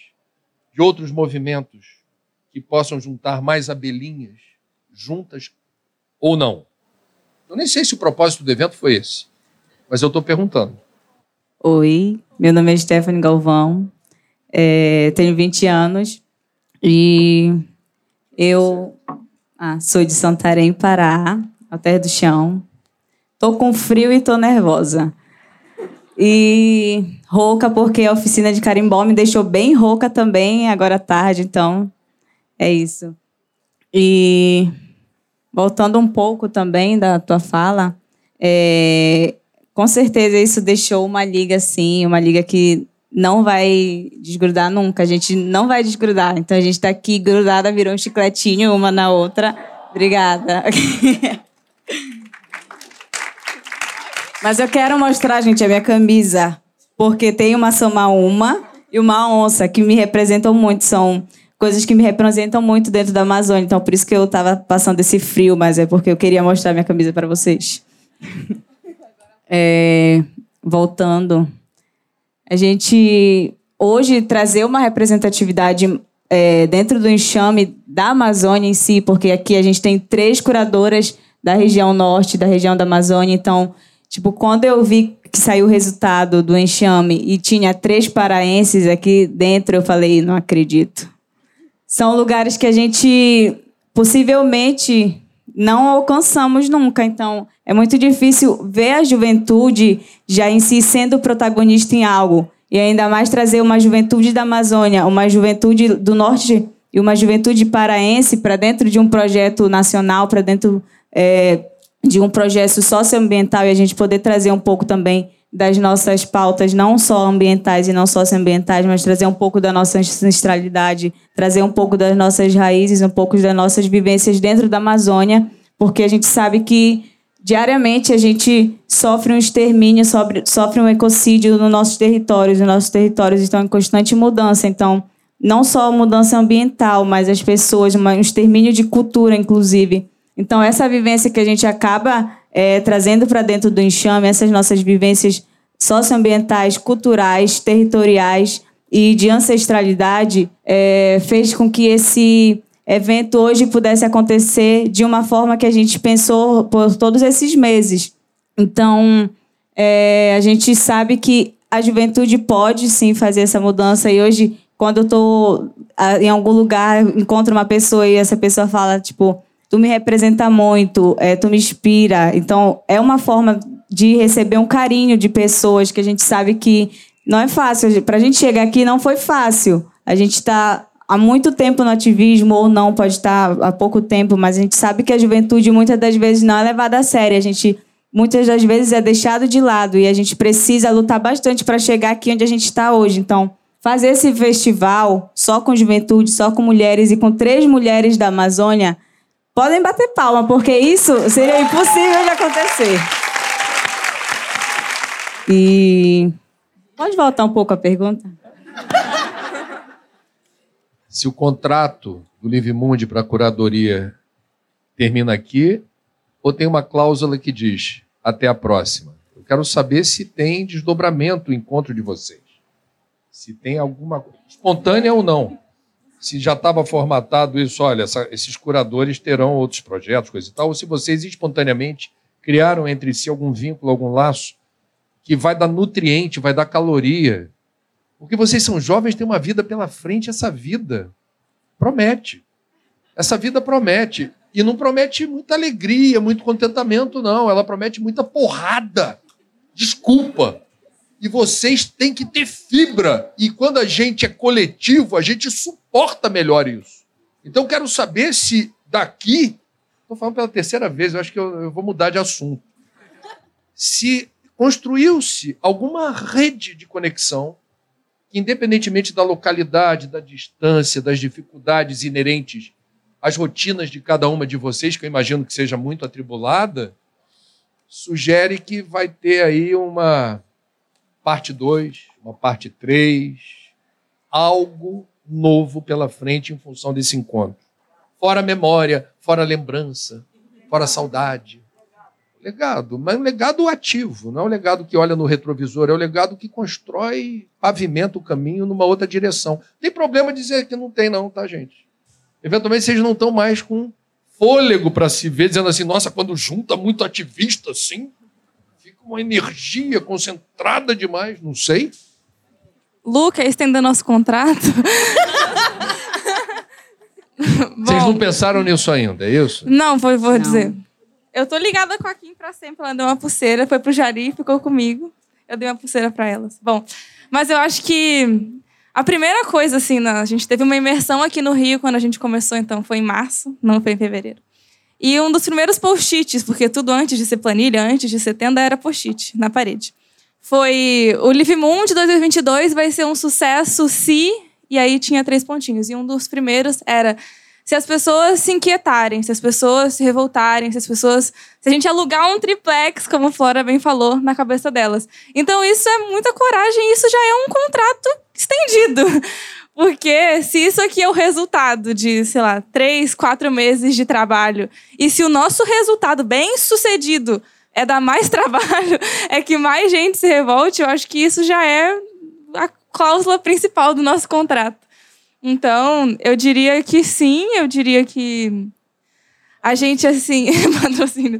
de outros movimentos que possam juntar mais abelhinhas juntas ou não? Eu nem sei se o propósito do evento foi esse, mas eu estou perguntando. Oi, meu nome é Stephanie Galvão, é, tenho 20 anos e eu ah, sou de Santarém, Pará, Alter do Chão. Tô com frio e tô nervosa. E rouca porque a oficina de carimbó me deixou bem rouca também agora tarde, então é isso. E voltando um pouco também da tua fala, é, com certeza isso deixou uma liga assim, uma liga que não vai desgrudar nunca. A gente não vai desgrudar. Então a gente está aqui grudada, virou um chicletinho uma na outra. Obrigada. Mas eu quero mostrar, gente, a minha camisa, porque tem uma uma e uma onça que me representam muito. São coisas que me representam muito dentro da Amazônia. Então, por isso que eu estava passando esse frio, mas é porque eu queria mostrar minha camisa para vocês. É, voltando, a gente hoje trazer uma representatividade é, dentro do enxame da Amazônia em si, porque aqui a gente tem três curadoras da região norte, da região da Amazônia. Então, tipo, quando eu vi que saiu o resultado do enxame e tinha três paraenses aqui dentro, eu falei, não acredito. São lugares que a gente possivelmente não alcançamos nunca. Então, é muito difícil ver a juventude já em si sendo protagonista em algo. E ainda mais trazer uma juventude da Amazônia, uma juventude do norte e uma juventude paraense para dentro de um projeto nacional, para dentro é, de um projeto socioambiental e a gente poder trazer um pouco também das nossas pautas, não só ambientais e não socioambientais, mas trazer um pouco da nossa ancestralidade, trazer um pouco das nossas raízes, um pouco das nossas vivências dentro da Amazônia, porque a gente sabe que diariamente a gente sofre um extermínio, sofre, sofre um ecocídio nos nossos territórios, os nossos territórios estão em constante mudança, então não só mudança ambiental, mas as pessoas, um extermínio de cultura, inclusive. Então, essa vivência que a gente acaba é, trazendo para dentro do enxame essas nossas vivências socioambientais, culturais, territoriais e de ancestralidade, é, fez com que esse evento hoje pudesse acontecer de uma forma que a gente pensou por todos esses meses. Então, é, a gente sabe que a juventude pode sim fazer essa mudança e hoje, quando eu estou em algum lugar, encontro uma pessoa e essa pessoa fala, tipo, tu me representa muito, é, tu me inspira. Então, é uma forma de receber um carinho de pessoas que a gente sabe que não é fácil. Para a gente chegar aqui, não foi fácil. A gente está há muito tempo no ativismo, ou não, pode estar há pouco tempo, mas a gente sabe que a juventude muitas das vezes não é levada a sério. A gente muitas das vezes é deixado de lado e a gente precisa lutar bastante para chegar aqui onde a gente está hoje. Então, fazer esse festival só com juventude, só com mulheres e com três mulheres da Amazônia Podem bater palma, porque isso seria impossível de acontecer. E. Pode voltar um pouco a pergunta? Se o contrato do Livimundi para a curadoria termina aqui, ou tem uma cláusula que diz até a próxima? Eu quero saber se tem desdobramento o encontro de vocês. Se tem alguma espontânea ou não se já estava formatado isso, olha, essa, esses curadores terão outros projetos, coisa e tal, ou se vocês espontaneamente criaram entre si algum vínculo, algum laço que vai dar nutriente, vai dar caloria. Porque vocês são jovens, têm uma vida pela frente, essa vida promete. Essa vida promete. E não promete muita alegria, muito contentamento, não. Ela promete muita porrada. Desculpa. E vocês têm que ter fibra. E quando a gente é coletivo, a gente suporta melhor isso. Então, quero saber se daqui. Estou falando pela terceira vez, eu acho que eu, eu vou mudar de assunto. Se construiu-se alguma rede de conexão que, independentemente da localidade, da distância, das dificuldades inerentes às rotinas de cada uma de vocês, que eu imagino que seja muito atribulada, sugere que vai ter aí uma parte 2, uma parte 3, algo novo pela frente em função desse encontro. Fora memória, fora lembrança, fora saudade. Legado, mas um legado ativo, não é um legado que olha no retrovisor, é um legado que constrói, pavimenta o caminho numa outra direção. Tem problema dizer que não tem, não, tá, gente? Eventualmente vocês não estão mais com fôlego para se ver, dizendo assim, nossa, quando junta muito ativista assim, uma energia concentrada demais, não sei. Luca, estender nosso contrato. Vocês não pensaram nisso ainda, é isso? Não, vou, vou não. dizer. Eu tô ligada com a Kim pra sempre. Ela deu uma pulseira, foi pro Jari, ficou comigo. Eu dei uma pulseira para elas. Bom, mas eu acho que a primeira coisa, assim, a gente teve uma imersão aqui no Rio quando a gente começou, então foi em março, não foi em fevereiro. E um dos primeiros post-its, porque tudo antes de ser planilha, antes de ser tenda, era post-it na parede. Foi o Live Moon de 2022 vai ser um sucesso se. E aí tinha três pontinhos. E um dos primeiros era se as pessoas se inquietarem, se as pessoas se revoltarem, se as pessoas. Se a gente alugar um triplex, como a Flora bem falou, na cabeça delas. Então, isso é muita coragem, isso já é um contrato estendido. Porque se isso aqui é o resultado de, sei lá, três, quatro meses de trabalho, e se o nosso resultado bem sucedido é dar mais trabalho, é que mais gente se revolte, eu acho que isso já é a cláusula principal do nosso contrato. Então, eu diria que sim, eu diria que a gente, assim, patrocínio.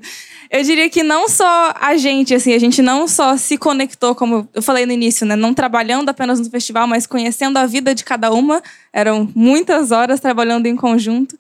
Eu diria que não só a gente, assim, a gente não só se conectou, como eu falei no início, né? Não trabalhando apenas no festival, mas conhecendo a vida de cada uma. Eram muitas horas trabalhando em conjunto.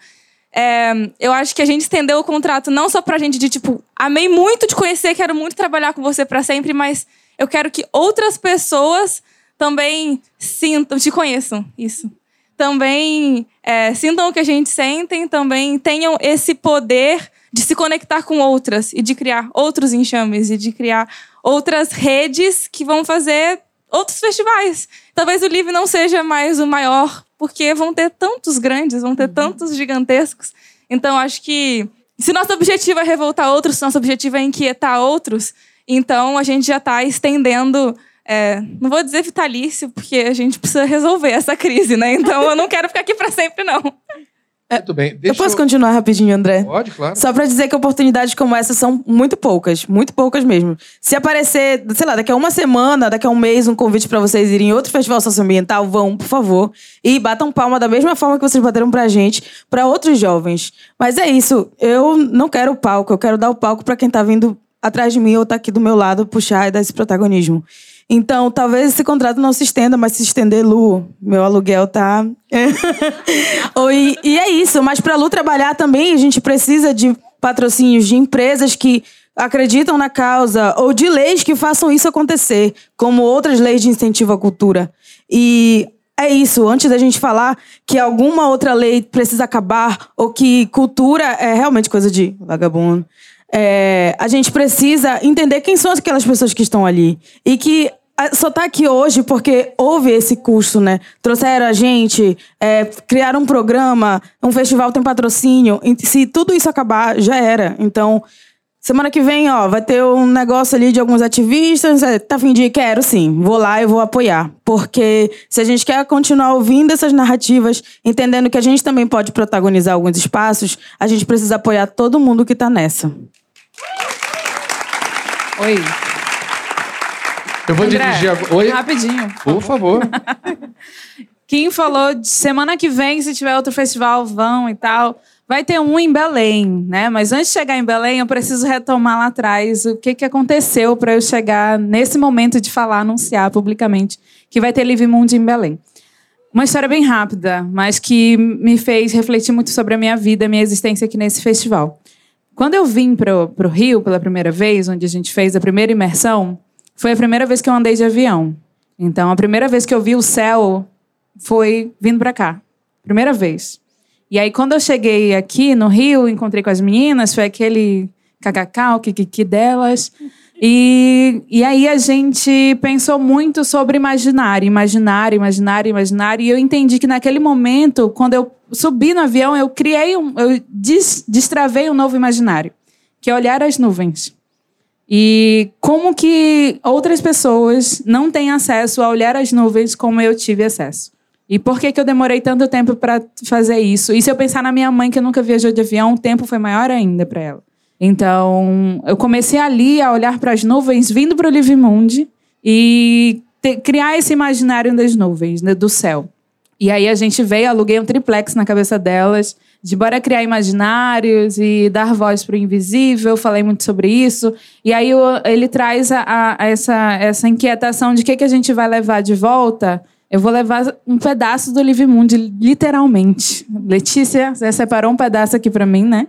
É, eu acho que a gente estendeu o contrato não só pra gente de tipo, amei muito te conhecer, quero muito trabalhar com você para sempre, mas eu quero que outras pessoas também sintam, te conheçam. Isso também é, sintam o que a gente sente, também tenham esse poder de se conectar com outras e de criar outros enxames e de criar outras redes que vão fazer outros festivais. Talvez o Live não seja mais o maior, porque vão ter tantos grandes, vão ter uhum. tantos gigantescos. Então, acho que se nosso objetivo é revoltar outros, se nosso objetivo é inquietar outros, então a gente já está estendendo é, não vou dizer vitalício, porque a gente precisa resolver essa crise, né? Então eu não quero ficar aqui para sempre, não. É, Muito bem. Deixa eu posso eu... continuar rapidinho, André? Pode, claro. Só para dizer que oportunidades como essa são muito poucas, muito poucas mesmo. Se aparecer, sei lá, daqui a uma semana, daqui a um mês, um convite para vocês irem em outro festival socioambiental, vão, por favor, e batam palma da mesma forma que vocês bateram pra gente, para outros jovens. Mas é isso, eu não quero o palco, eu quero dar o palco para quem tá vindo atrás de mim ou tá aqui do meu lado puxar e dar esse protagonismo. Então, talvez esse contrato não se estenda, mas se estender, Lu, meu aluguel tá. e, e é isso. Mas para Lu trabalhar também, a gente precisa de patrocínios de empresas que acreditam na causa ou de leis que façam isso acontecer, como outras leis de incentivo à cultura. E é isso, antes da gente falar que alguma outra lei precisa acabar ou que cultura é realmente coisa de vagabundo. É, a gente precisa entender quem são aquelas pessoas que estão ali. E que só tá aqui hoje porque houve esse custo, né? Trouxeram a gente, é, criaram um programa, um festival tem patrocínio. Se tudo isso acabar, já era. Então, semana que vem, ó, vai ter um negócio ali de alguns ativistas. É, tá fim de quero sim, vou lá e vou apoiar. Porque se a gente quer continuar ouvindo essas narrativas, entendendo que a gente também pode protagonizar alguns espaços, a gente precisa apoiar todo mundo que tá nessa. Oi. Eu vou André, dirigir agora. Oi? Rapidinho. Por, por favor. Kim falou de semana que vem, se tiver outro festival, vão e tal. Vai ter um em Belém, né? Mas antes de chegar em Belém, eu preciso retomar lá atrás o que, que aconteceu para eu chegar nesse momento de falar, anunciar publicamente que vai ter Live Mundo em Belém. Uma história bem rápida, mas que me fez refletir muito sobre a minha vida, a minha existência aqui nesse festival. Quando eu vim para o Rio pela primeira vez, onde a gente fez a primeira imersão, foi a primeira vez que eu andei de avião. Então, a primeira vez que eu vi o céu foi vindo para cá. Primeira vez. E aí, quando eu cheguei aqui no Rio, encontrei com as meninas, foi aquele kkk, o kikiki delas. E, e aí a gente pensou muito sobre imaginário, imaginário, imaginário, imaginário. E eu entendi que naquele momento, quando eu subi no avião, eu criei um. Eu des, destravei um novo imaginário, que é olhar as nuvens. E como que outras pessoas não têm acesso a olhar as nuvens como eu tive acesso? E por que, que eu demorei tanto tempo para fazer isso? E se eu pensar na minha mãe, que nunca viajou de avião, o tempo foi maior ainda para ela. Então, eu comecei ali a olhar para as nuvens vindo para o Livimundi e te, criar esse imaginário das nuvens, né, do céu. E aí a gente veio, aluguei um triplex na cabeça delas, de bora criar imaginários e dar voz para o invisível, falei muito sobre isso. E aí ele traz a, a, essa, essa inquietação de o que, que a gente vai levar de volta. Eu vou levar um pedaço do Livre Mundo, literalmente. Letícia, você separou um pedaço aqui para mim, né?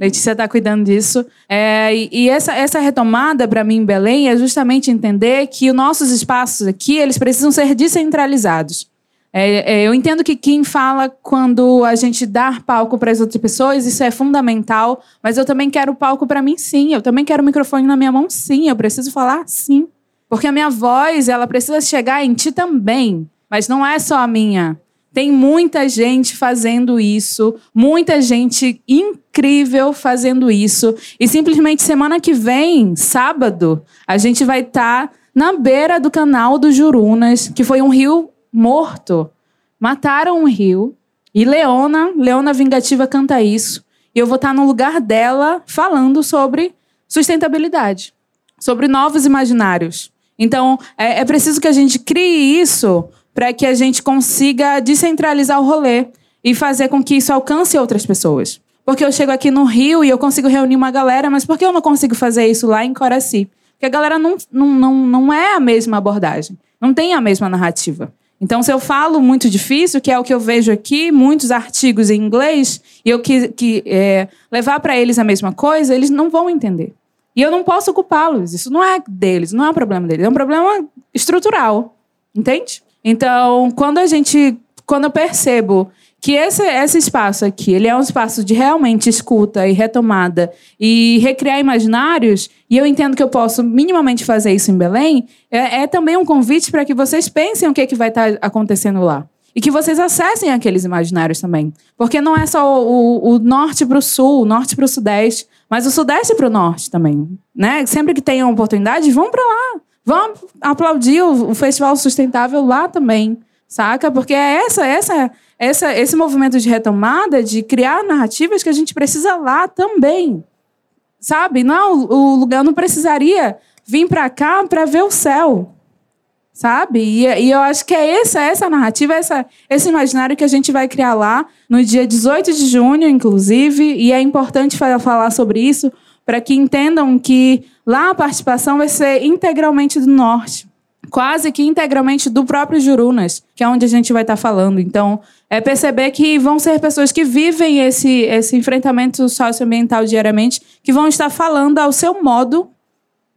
Letícia está cuidando disso. É, e, e essa, essa retomada, para mim, em Belém, é justamente entender que os nossos espaços aqui, eles precisam ser descentralizados. É, é, eu entendo que quem fala quando a gente dá palco para as outras pessoas, isso é fundamental, mas eu também quero palco para mim, sim. Eu também quero o microfone na minha mão, sim. Eu preciso falar, sim. Porque a minha voz, ela precisa chegar em ti também. Mas não é só a minha. Tem muita gente fazendo isso, muita gente incrível fazendo isso. E simplesmente semana que vem, sábado, a gente vai estar tá na beira do canal do Jurunas, que foi um rio morto. Mataram um rio. E Leona, Leona Vingativa canta isso. E eu vou estar no lugar dela falando sobre sustentabilidade, sobre novos imaginários. Então, é, é preciso que a gente crie isso para que a gente consiga descentralizar o rolê e fazer com que isso alcance outras pessoas. Porque eu chego aqui no Rio e eu consigo reunir uma galera, mas por que eu não consigo fazer isso lá em Coraci? Porque a galera não, não, não, não é a mesma abordagem, não tem a mesma narrativa. Então, se eu falo muito difícil, que é o que eu vejo aqui, muitos artigos em inglês, e eu que, que é, levar para eles a mesma coisa, eles não vão entender. E eu não posso culpá-los. Isso não é deles, não é um problema deles, é um problema estrutural. Entende? Então, quando a gente, quando eu percebo que esse, esse espaço aqui, ele é um espaço de realmente escuta e retomada e recriar imaginários, e eu entendo que eu posso minimamente fazer isso em Belém, é, é também um convite para que vocês pensem o que, é que vai estar tá acontecendo lá. E que vocês acessem aqueles imaginários também. Porque não é só o, o norte para o sul, o norte para o sudeste, mas o sudeste para o norte também. Né? Sempre que tenham oportunidade, vão para lá. Vão aplaudir o, o Festival Sustentável lá também, saca? Porque é essa, essa, essa, esse movimento de retomada, de criar narrativas que a gente precisa lá também, sabe? Não, o lugar não precisaria vir para cá para ver o céu, sabe? E, e, eu acho que é essa, essa narrativa, essa, esse imaginário que a gente vai criar lá no dia 18 de junho, inclusive, e é importante falar sobre isso para que entendam que lá a participação vai ser integralmente do norte, quase que integralmente do próprio Jurunas, que é onde a gente vai estar tá falando. Então, é perceber que vão ser pessoas que vivem esse, esse enfrentamento socioambiental diariamente, que vão estar falando ao seu modo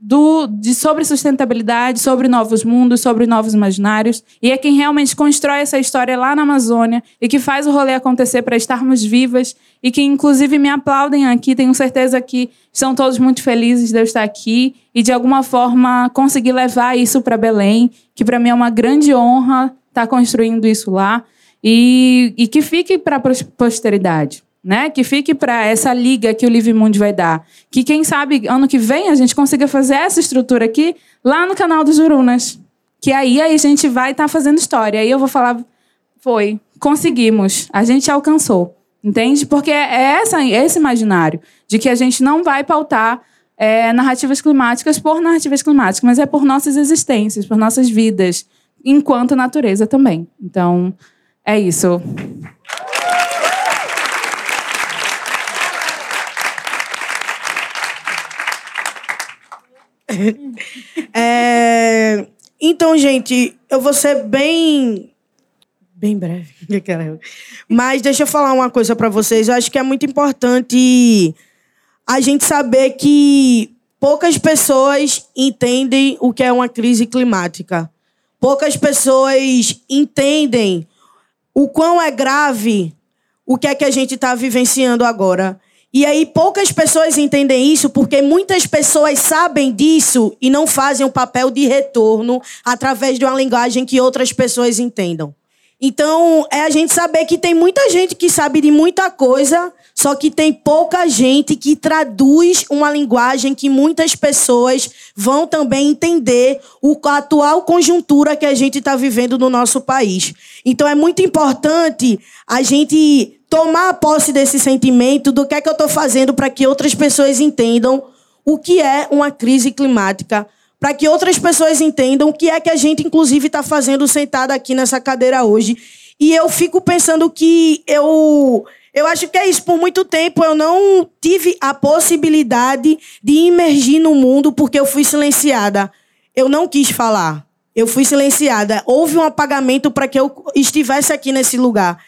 do, de, sobre sustentabilidade, sobre novos mundos, sobre novos imaginários. E é quem realmente constrói essa história lá na Amazônia e que faz o rolê acontecer para estarmos vivas e que, inclusive, me aplaudem aqui. Tenho certeza que estão todos muito felizes de eu estar aqui e, de alguma forma, conseguir levar isso para Belém, que para mim é uma grande honra estar construindo isso lá e, e que fique para a posteridade né? Que fique para essa liga que o Livre Mundo vai dar. Que quem sabe ano que vem a gente consiga fazer essa estrutura aqui lá no canal dos Jurunas. Que aí, aí a gente vai estar tá fazendo história. Aí eu vou falar, foi, conseguimos, a gente alcançou. Entende? Porque é essa, esse imaginário de que a gente não vai pautar é, narrativas climáticas por narrativas climáticas, mas é por nossas existências, por nossas vidas, enquanto natureza também. Então, é isso. é, então, gente, eu vou ser bem. Bem breve. Mas deixa eu falar uma coisa para vocês. Eu acho que é muito importante a gente saber que poucas pessoas entendem o que é uma crise climática. Poucas pessoas entendem o quão é grave o que é que a gente está vivenciando agora. E aí poucas pessoas entendem isso porque muitas pessoas sabem disso e não fazem o papel de retorno através de uma linguagem que outras pessoas entendam. Então, é a gente saber que tem muita gente que sabe de muita coisa, só que tem pouca gente que traduz uma linguagem que muitas pessoas vão também entender a atual conjuntura que a gente está vivendo no nosso país. Então, é muito importante a gente tomar posse desse sentimento do que é que eu estou fazendo para que outras pessoas entendam o que é uma crise climática, para que outras pessoas entendam o que é que a gente, inclusive, está fazendo sentada aqui nessa cadeira hoje. E eu fico pensando que eu. Eu acho que é isso. Por muito tempo eu não tive a possibilidade de imergir no mundo porque eu fui silenciada. Eu não quis falar. Eu fui silenciada. Houve um apagamento para que eu estivesse aqui nesse lugar.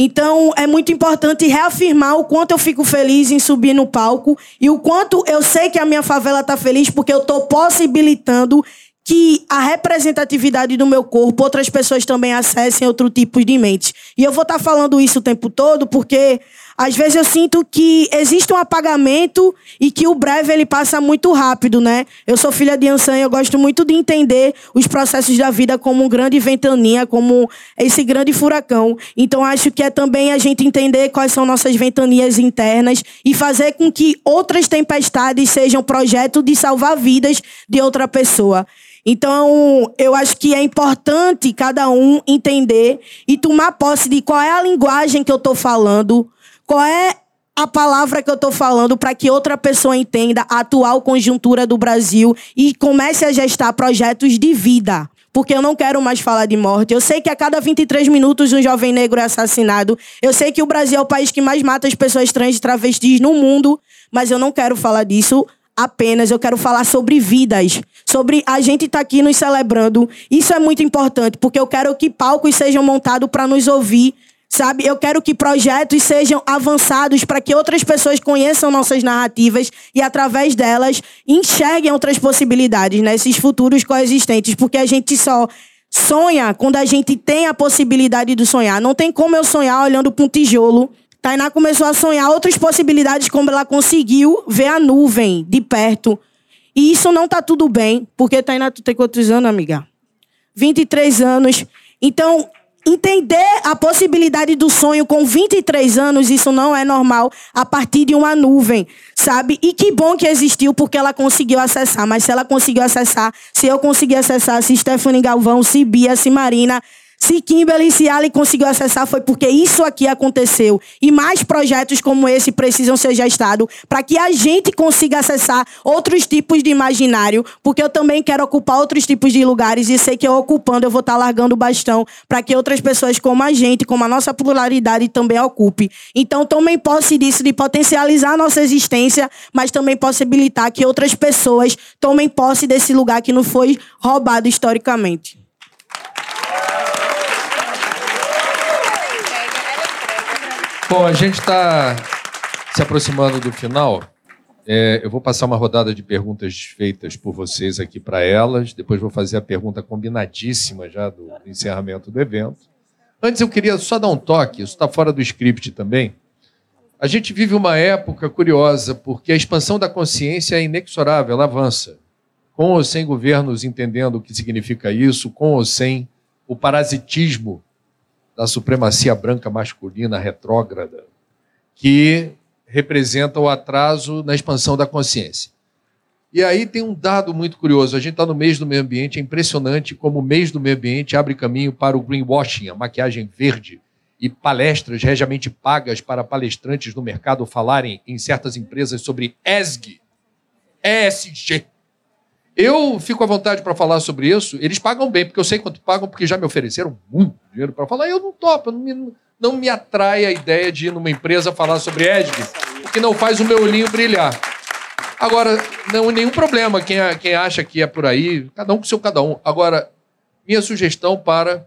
Então, é muito importante reafirmar o quanto eu fico feliz em subir no palco e o quanto eu sei que a minha favela está feliz porque eu estou possibilitando que a representatividade do meu corpo outras pessoas também acessem outro tipo de mente. E eu vou estar tá falando isso o tempo todo porque às vezes eu sinto que existe um apagamento e que o breve ele passa muito rápido, né? Eu sou filha de Ansan e eu gosto muito de entender os processos da vida como um grande ventania, como esse grande furacão. Então acho que é também a gente entender quais são nossas ventanias internas e fazer com que outras tempestades sejam projeto de salvar vidas de outra pessoa. Então, eu acho que é importante cada um entender e tomar posse de qual é a linguagem que eu estou falando, qual é a palavra que eu estou falando para que outra pessoa entenda a atual conjuntura do Brasil e comece a gestar projetos de vida. Porque eu não quero mais falar de morte. Eu sei que a cada 23 minutos um jovem negro é assassinado. Eu sei que o Brasil é o país que mais mata as pessoas trans e travestis no mundo. Mas eu não quero falar disso apenas. Eu quero falar sobre vidas. Sobre a gente estar tá aqui nos celebrando. Isso é muito importante. Porque eu quero que palcos sejam montados para nos ouvir Sabe? Eu quero que projetos sejam avançados para que outras pessoas conheçam nossas narrativas e, através delas, enxerguem outras possibilidades, né? Futuros coexistentes. Porque a gente só sonha quando a gente tem a possibilidade de sonhar. Não tem como eu sonhar olhando para um tijolo. Tainá começou a sonhar outras possibilidades, como ela conseguiu ver a nuvem de perto. E isso não tá tudo bem, porque Tainá, tu tem quantos anos, amiga? 23 anos. Então, entender a possibilidade do sonho com 23 anos, isso não é normal a partir de uma nuvem, sabe? E que bom que existiu porque ela conseguiu acessar, mas se ela conseguiu acessar, se eu conseguir acessar, se Stephanie Galvão, se Bia, se Marina, se Kimberly se Ali conseguiu acessar foi porque isso aqui aconteceu. E mais projetos como esse precisam ser gestados para que a gente consiga acessar outros tipos de imaginário, porque eu também quero ocupar outros tipos de lugares e sei que eu ocupando eu vou estar tá largando o bastão para que outras pessoas como a gente, como a nossa pluralidade também ocupe. Então tomem posse disso de potencializar a nossa existência, mas também possibilitar que outras pessoas tomem posse desse lugar que não foi roubado historicamente. Bom, a gente está se aproximando do final. É, eu vou passar uma rodada de perguntas feitas por vocês aqui para elas. Depois vou fazer a pergunta combinadíssima já do, do encerramento do evento. Antes eu queria só dar um toque, isso está fora do script também. A gente vive uma época curiosa, porque a expansão da consciência é inexorável, ela avança. Com ou sem governos entendendo o que significa isso, com ou sem o parasitismo da supremacia branca masculina retrógrada, que representa o atraso na expansão da consciência. E aí tem um dado muito curioso. A gente está no mês do meio ambiente, é impressionante como o mês do meio ambiente abre caminho para o greenwashing, a maquiagem verde, e palestras regiamente pagas para palestrantes no mercado falarem em certas empresas sobre ESG, ESG, eu fico à vontade para falar sobre isso. Eles pagam bem, porque eu sei quanto pagam, porque já me ofereceram muito dinheiro para falar. Eu não topo, não me, não me atrai a ideia de ir numa empresa falar sobre EDG, porque não faz o meu olhinho brilhar. Agora, não nenhum problema quem, quem acha que é por aí, cada um com seu cada um. Agora, minha sugestão para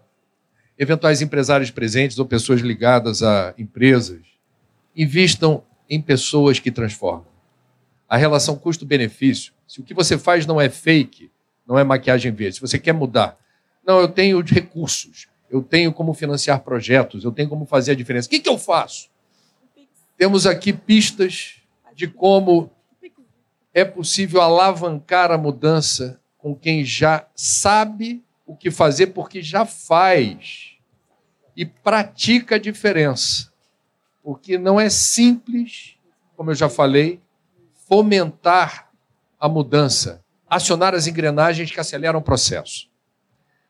eventuais empresários presentes ou pessoas ligadas a empresas, invistam em pessoas que transformam. A relação custo-benefício se o que você faz não é fake, não é maquiagem verde, se você quer mudar, não, eu tenho recursos, eu tenho como financiar projetos, eu tenho como fazer a diferença. O que, que eu faço? Temos aqui pistas de como é possível alavancar a mudança com quem já sabe o que fazer, porque já faz e pratica a diferença. Porque não é simples, como eu já falei, fomentar a mudança, acionar as engrenagens que aceleram o processo.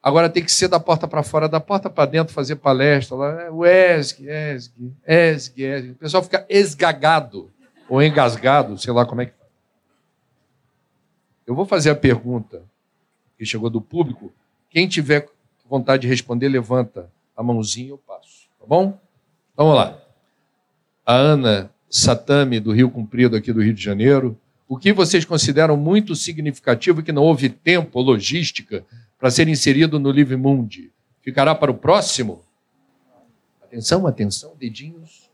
Agora tem que ser da porta para fora, da porta para dentro, fazer palestra lá. é, O ESG, ESG, ESG, ESG. O pessoal fica esgagado ou engasgado, sei lá como é que. Eu vou fazer a pergunta que chegou do público. Quem tiver vontade de responder, levanta a mãozinha e eu passo. Tá bom? Vamos lá. A Ana Satami, do Rio Comprido, aqui do Rio de Janeiro. O que vocês consideram muito significativo e que não houve tempo ou logística para ser inserido no Livre Mundi? Ficará para o próximo? Atenção, atenção, dedinhos.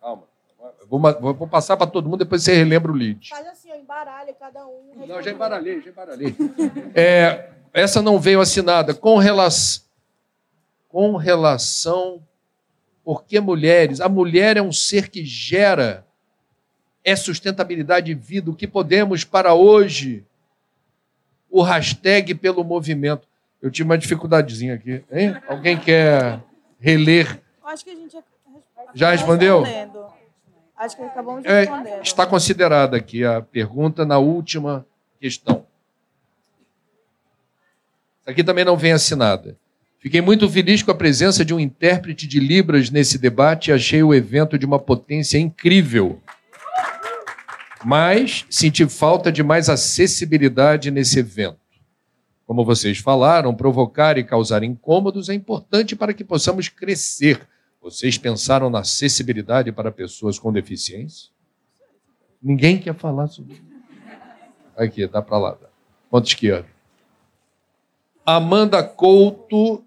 Calma. Vou, vou- passar para todo mundo, depois você relembra o lead. Faz assim, ó, embaralha cada um. Não, já embaralhei, já embaralhei. É, essa não veio assinada. Com, relação, com relação. Porque mulheres? A mulher é um ser que gera, é sustentabilidade e vida. O que podemos para hoje? O hashtag pelo movimento. Eu tive uma dificuldadezinha aqui. Hein? Alguém quer reler? Acho que a gente já, Já respondeu? Acho que acabamos de É, responder. está considerada aqui a pergunta na última questão. Aqui também não vem assinada. Fiquei muito feliz com a presença de um intérprete de Libras nesse debate e achei o evento de uma potência incrível. Mas senti falta de mais acessibilidade nesse evento. Como vocês falaram, provocar e causar incômodos é importante para que possamos crescer. Vocês pensaram na acessibilidade para pessoas com deficiência? Ninguém quer falar sobre isso. Aqui, dá para lá. Dá. Ponto esquerdo. Amanda Couto.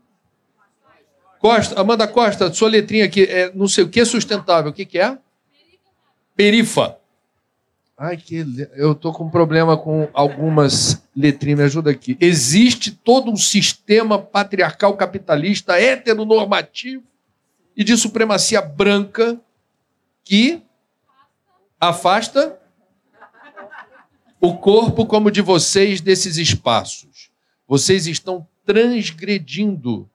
Costa, Amanda Costa, sua letrinha aqui é não sei o que sustentável. O que, que é? Perifa. Ai, que le- eu tô com problema com algumas letrinhas, me ajuda aqui. Existe todo um sistema patriarcal capitalista heteronormativo e de supremacia branca que afasta o corpo como de vocês desses espaços. Vocês estão transgredindo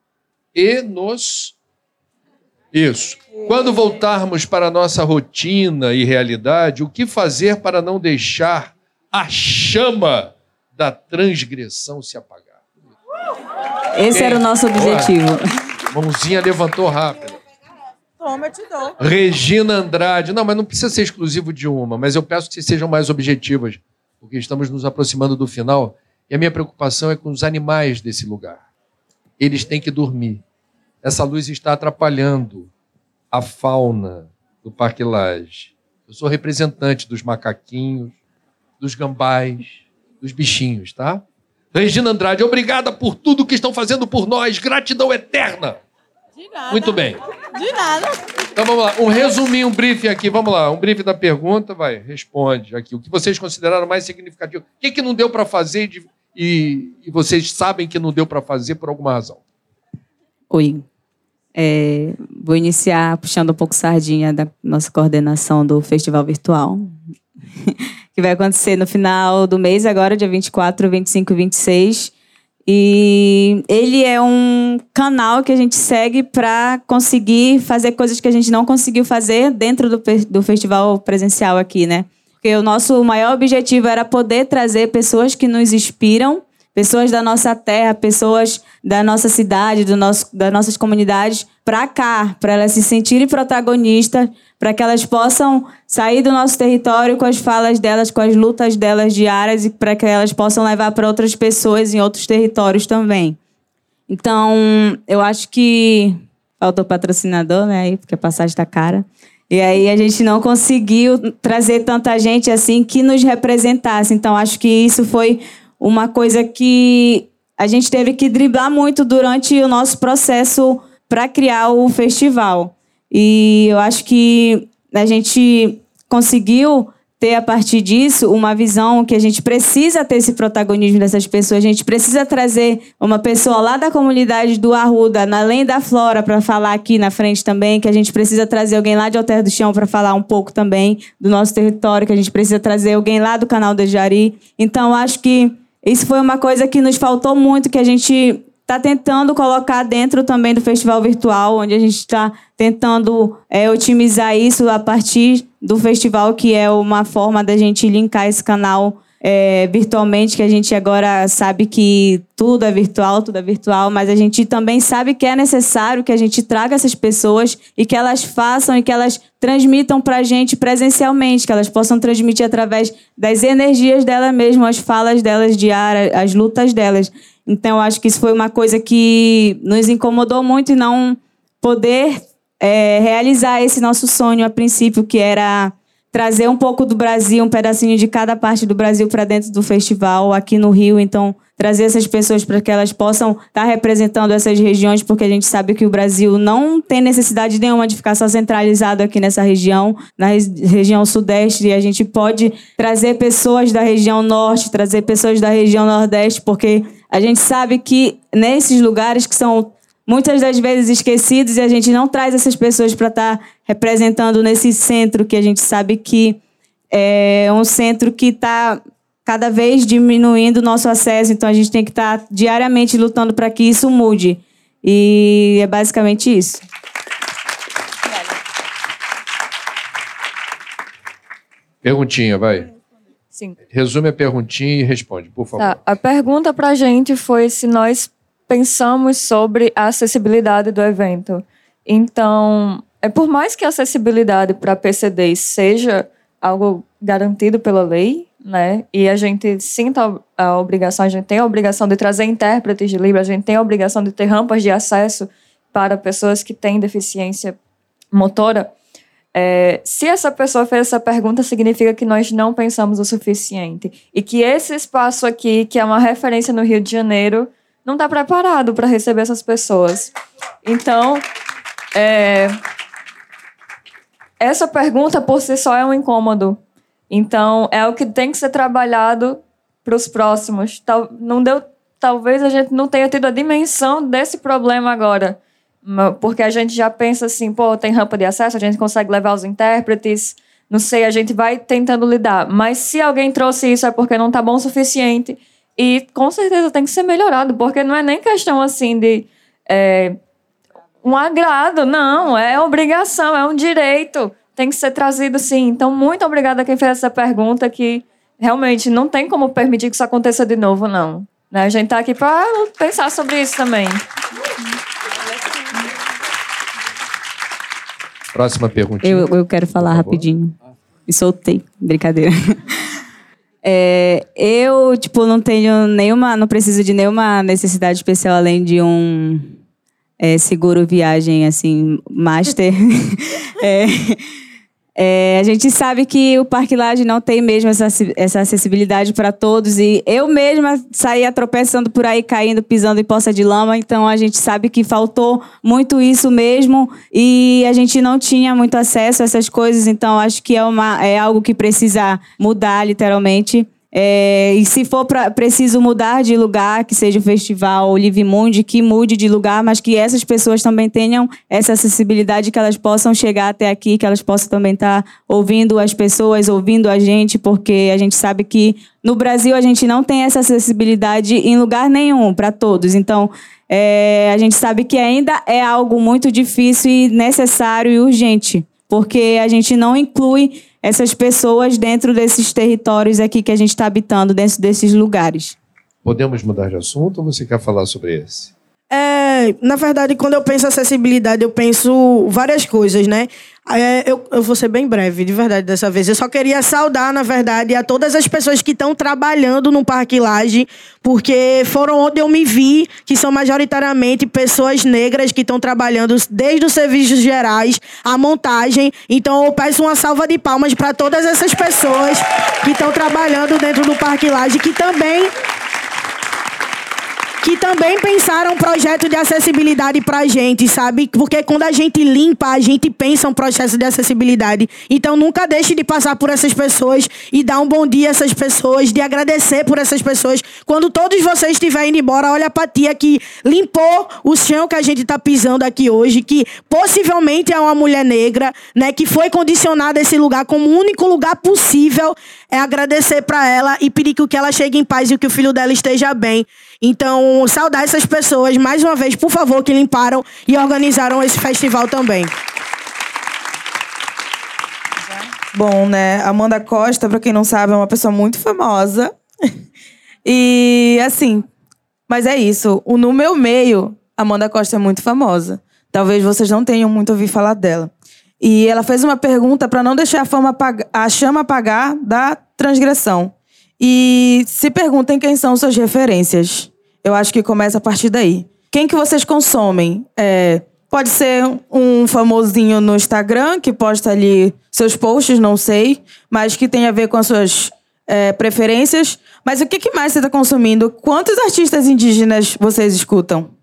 e nos isso. Quando voltarmos para a nossa rotina e realidade, o que fazer para não deixar a chama da transgressão se apagar? Esse era o nosso objetivo. Mãozinha levantou rápido. Toma, eu te dou. Regina Andrade. Não, mas não precisa ser exclusivo de uma, mas eu peço que vocês sejam mais objetivas, porque estamos nos aproximando do final e a minha preocupação é com os animais desse lugar. Eles têm que dormir. Essa luz está atrapalhando a fauna do Parque Lage. Eu sou representante dos macaquinhos, dos gambás, dos bichinhos, tá? Regina Andrade, obrigada por tudo que estão fazendo por nós. Gratidão eterna. De nada. Muito bem. De nada. Então vamos lá, um resuminho, um briefing aqui, vamos lá, um briefing da pergunta, vai, responde aqui. O que vocês consideraram mais significativo? O que, que não deu para fazer e de- e, e vocês sabem que não deu para fazer por alguma razão? Oi. É, vou iniciar puxando um pouco sardinha da nossa coordenação do Festival Virtual, que vai acontecer no final do mês, agora, dia 24, 25 e 26. E ele é um canal que a gente segue para conseguir fazer coisas que a gente não conseguiu fazer dentro do, do festival presencial aqui, né? Porque o nosso maior objetivo era poder trazer pessoas que nos inspiram, pessoas da nossa terra, pessoas da nossa cidade, do nosso, das nossas comunidades, para cá, para elas se sentirem protagonistas, para que elas possam sair do nosso território com as falas delas, com as lutas delas diárias e para que elas possam levar para outras pessoas em outros territórios também. Então, eu acho que faltou patrocinador, né? Porque a passagem está cara. E aí a gente não conseguiu trazer tanta gente assim que nos representasse. Então, acho que isso foi uma coisa que a gente teve que driblar muito durante o nosso processo para criar o festival. E eu acho que a gente conseguiu ter a partir disso uma visão que a gente precisa ter esse protagonismo dessas pessoas. A gente precisa trazer uma pessoa lá da comunidade do Arruda, além da Flora, para falar aqui na frente também, que a gente precisa trazer alguém lá de Alter do Chão para falar um pouco também do nosso território, que a gente precisa trazer alguém lá do canal do Jari. Então, acho que isso foi uma coisa que nos faltou muito, que a gente está tentando colocar dentro também do festival virtual, onde a gente está tentando é, otimizar isso a partir do festival, que é uma forma da gente linkar esse canal é, virtualmente, que a gente agora sabe que tudo é virtual, tudo é virtual, mas a gente também sabe que é necessário que a gente traga essas pessoas e que elas façam e que elas transmitam para a gente presencialmente, que elas possam transmitir através das energias delas mesmo, as falas delas diárias, as lutas delas. Então, acho que isso foi uma coisa que nos incomodou muito e não poder é, realizar esse nosso sonho a princípio, que era trazer um pouco do Brasil, um pedacinho de cada parte do Brasil para dentro do festival aqui no Rio. Então, trazer essas pessoas para que elas possam estar tá representando essas regiões, porque a gente sabe que o Brasil não tem necessidade nenhuma de ficar só centralizado aqui nessa região, na região sudeste, e a gente pode trazer pessoas da região norte, trazer pessoas da região nordeste, porque a gente sabe que nesses lugares que são muitas das vezes esquecidos e a gente não traz essas pessoas para estar tá representando nesse centro que a gente sabe que é um centro que está cada vez diminuindo o nosso acesso, então a gente tem que estar tá diariamente lutando para que isso mude. E é basicamente isso. Perguntinha, vai. Sim. Resume a perguntinha e responde, por favor. Tá. A pergunta para a gente foi se nós pensamos sobre a acessibilidade do evento. Então, é por mais que a acessibilidade para PCDs seja algo garantido pela lei, né? E a gente sinta a obrigação, a gente tem a obrigação de trazer intérpretes de Libras, a gente tem a obrigação de ter rampas de acesso para pessoas que têm deficiência motora. É, se essa pessoa fez essa pergunta, significa que nós não pensamos o suficiente. E que esse espaço aqui, que é uma referência no Rio de Janeiro, não está preparado para receber essas pessoas. Então, é, essa pergunta por si só é um incômodo. Então, é o que tem que ser trabalhado para os próximos. Tal, não deu, talvez a gente não tenha tido a dimensão desse problema agora. Porque a gente já pensa assim, pô, tem rampa de acesso, a gente consegue levar os intérpretes, não sei, a gente vai tentando lidar. Mas se alguém trouxe isso é porque não está bom o suficiente e com certeza tem que ser melhorado, porque não é nem questão assim de é, um agrado, não, é obrigação, é um direito, tem que ser trazido sim. Então, muito obrigada a quem fez essa pergunta, que realmente não tem como permitir que isso aconteça de novo, não. Né? A gente está aqui para pensar sobre isso também. Próxima pergunta. Eu, eu quero falar rapidinho. Me soltei. Brincadeira. É, eu, tipo, não tenho nenhuma, não preciso de nenhuma necessidade especial além de um é, seguro viagem, assim, master. é, é, a gente sabe que o Parque Laje não tem mesmo essa, essa acessibilidade para todos e eu mesma saía tropeçando por aí, caindo, pisando em poça de lama, então a gente sabe que faltou muito isso mesmo e a gente não tinha muito acesso a essas coisas, então acho que é, uma, é algo que precisa mudar literalmente. É, e se for pra, preciso mudar de lugar, que seja o festival Live Mundi, que mude de lugar, mas que essas pessoas também tenham essa acessibilidade, que elas possam chegar até aqui, que elas possam também estar tá ouvindo as pessoas, ouvindo a gente, porque a gente sabe que no Brasil a gente não tem essa acessibilidade em lugar nenhum para todos. Então, é, a gente sabe que ainda é algo muito difícil e necessário e urgente, porque a gente não inclui essas pessoas dentro desses territórios aqui que a gente está habitando, dentro desses lugares. Podemos mudar de assunto ou você quer falar sobre esse? É, na verdade, quando eu penso acessibilidade, eu penso várias coisas, né? É, eu, eu vou ser bem breve, de verdade, dessa vez. Eu só queria saudar, na verdade, a todas as pessoas que estão trabalhando no Parque Laje, porque foram onde eu me vi, que são majoritariamente pessoas negras que estão trabalhando desde os serviços gerais, a montagem. Então, eu peço uma salva de palmas para todas essas pessoas que estão trabalhando dentro do Parque Laje, que também que também pensaram um projeto de acessibilidade pra gente, sabe? Porque quando a gente limpa, a gente pensa um processo de acessibilidade. Então nunca deixe de passar por essas pessoas e dar um bom dia a essas pessoas, de agradecer por essas pessoas. Quando todos vocês estiverem indo embora, olha pra tia que limpou o chão que a gente tá pisando aqui hoje, que possivelmente é uma mulher negra, né? Que foi condicionada a esse lugar como o único lugar possível. É agradecer para ela e pedir que ela chegue em paz e que o filho dela esteja bem. Então, saudar essas pessoas, mais uma vez, por favor, que limparam e organizaram esse festival também. Bom, né? Amanda Costa, pra quem não sabe, é uma pessoa muito famosa. e assim, mas é isso. O, no meu meio, Amanda Costa é muito famosa. Talvez vocês não tenham muito ouvido falar dela. E ela fez uma pergunta para não deixar a, fama apag- a chama apagar da transgressão. E se perguntem quem são suas referências. Eu acho que começa a partir daí. Quem que vocês consomem? É, pode ser um famosinho no Instagram que posta ali seus posts, não sei, mas que tem a ver com as suas é, preferências. Mas o que, que mais você está consumindo? Quantos artistas indígenas vocês escutam?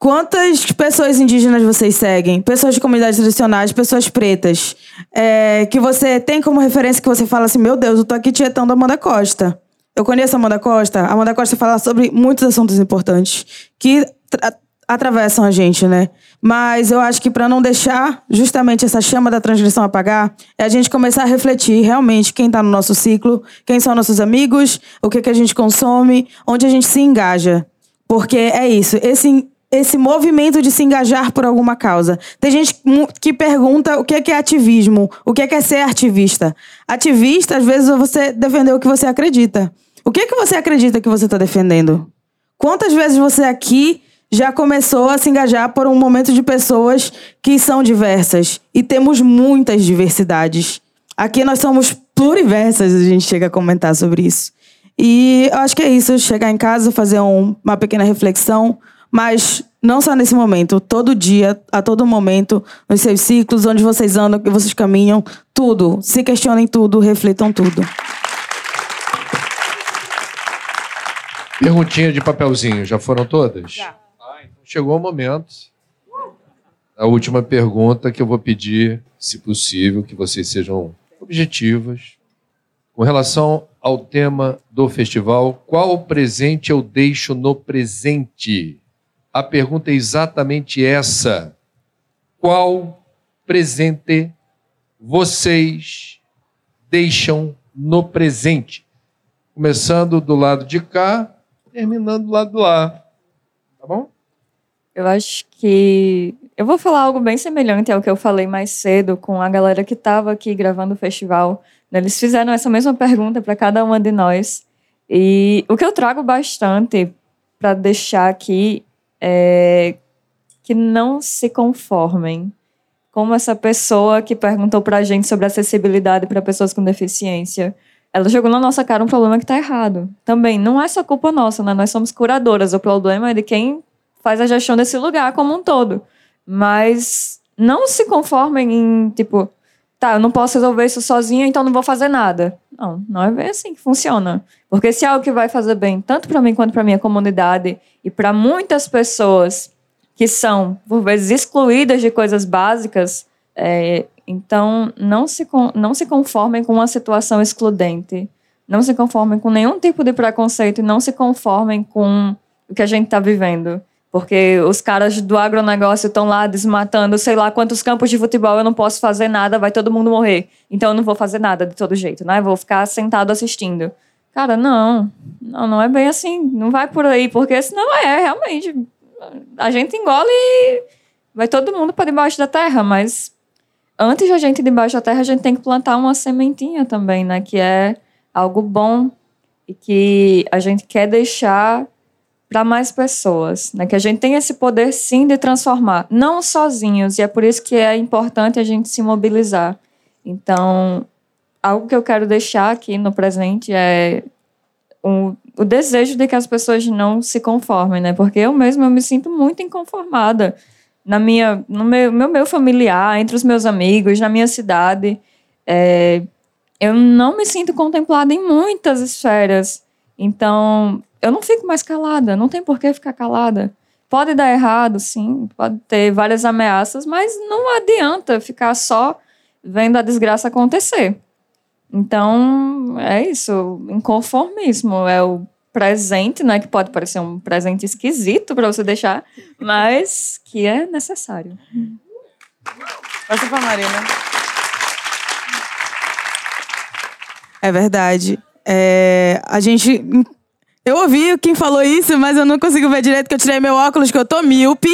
Quantas pessoas indígenas vocês seguem? Pessoas de comunidades tradicionais, pessoas pretas. É, que você tem como referência que você fala assim: meu Deus, eu tô aqui tietando Amanda Costa. Eu conheço a Amanda Costa. A Amanda Costa fala sobre muitos assuntos importantes que tra- atravessam a gente, né? Mas eu acho que para não deixar justamente essa chama da transgressão apagar, é a gente começar a refletir realmente quem está no nosso ciclo, quem são nossos amigos, o que, que a gente consome, onde a gente se engaja. Porque é isso, esse, esse movimento de se engajar por alguma causa. Tem gente que pergunta o que é é ativismo, o que é que é ser ativista. Ativista, às vezes, é você defender o que você acredita. O que é que você acredita que você está defendendo? Quantas vezes você aqui já começou a se engajar por um momento de pessoas que são diversas? E temos muitas diversidades. Aqui nós somos pluriversas, a gente chega a comentar sobre isso. E eu acho que é isso, chegar em casa, fazer um- uma pequena reflexão, mas não só nesse momento, todo dia, a todo momento, nos seus ciclos, onde vocês andam, que vocês caminham, tudo. Se questionem tudo, reflitam tudo. Perguntinha de papelzinho, já foram todas? Já. Chegou o momento. A última pergunta que eu vou pedir, se possível, que vocês sejam objetivas. Com relação ao tema do festival, qual presente eu deixo no presente? A pergunta é exatamente essa. Qual presente vocês deixam no presente? Começando do lado de cá, terminando do lado de lá. Tá bom? Eu acho que. Eu vou falar algo bem semelhante ao que eu falei mais cedo com a galera que estava aqui gravando o festival. Eles fizeram essa mesma pergunta para cada uma de nós. E o que eu trago bastante para deixar aqui é que não se conformem. Como essa pessoa que perguntou para a gente sobre acessibilidade para pessoas com deficiência. Ela jogou na nossa cara um problema que está errado. Também, não é só culpa nossa, né? Nós somos curadoras. O problema é de quem faz a gestão desse lugar como um todo. Mas não se conformem em, tipo, tá, eu não posso resolver isso sozinha, então não vou fazer nada. Não, não é bem assim que funciona. Porque se é algo que vai fazer bem, tanto para mim quanto para minha comunidade e para muitas pessoas que são, por vezes, excluídas de coisas básicas, é, então não se, não se conformem com uma situação excludente. Não se conformem com nenhum tipo de preconceito e não se conformem com o que a gente está vivendo. Porque os caras do agronegócio estão lá desmatando, sei lá quantos campos de futebol, eu não posso fazer nada, vai todo mundo morrer. Então eu não vou fazer nada de todo jeito, né? Vou ficar sentado assistindo. Cara, não. Não, não é bem assim. Não vai por aí, porque senão é, realmente. A gente engole e vai todo mundo para debaixo da terra, mas antes de a gente ir debaixo da terra, a gente tem que plantar uma sementinha também, né? Que é algo bom e que a gente quer deixar para mais pessoas, né? Que a gente tem esse poder sim de transformar, não sozinhos, e é por isso que é importante a gente se mobilizar. Então, algo que eu quero deixar aqui no presente é o, o desejo de que as pessoas não se conformem, né? Porque eu mesma eu me sinto muito inconformada na minha, no meu, meu, meu familiar, entre os meus amigos, na minha cidade. É, eu não me sinto contemplada em muitas esferas. Então, eu não fico mais calada, não tem por que ficar calada. Pode dar errado, sim, pode ter várias ameaças, mas não adianta ficar só vendo a desgraça acontecer. Então, é isso, inconformismo é o presente, né, que pode parecer um presente esquisito para você deixar, mas que é necessário. Passa pra Marina. É verdade. É, a gente. Eu ouvi quem falou isso, mas eu não consigo ver direito que eu tirei meu óculos, que eu tô míope.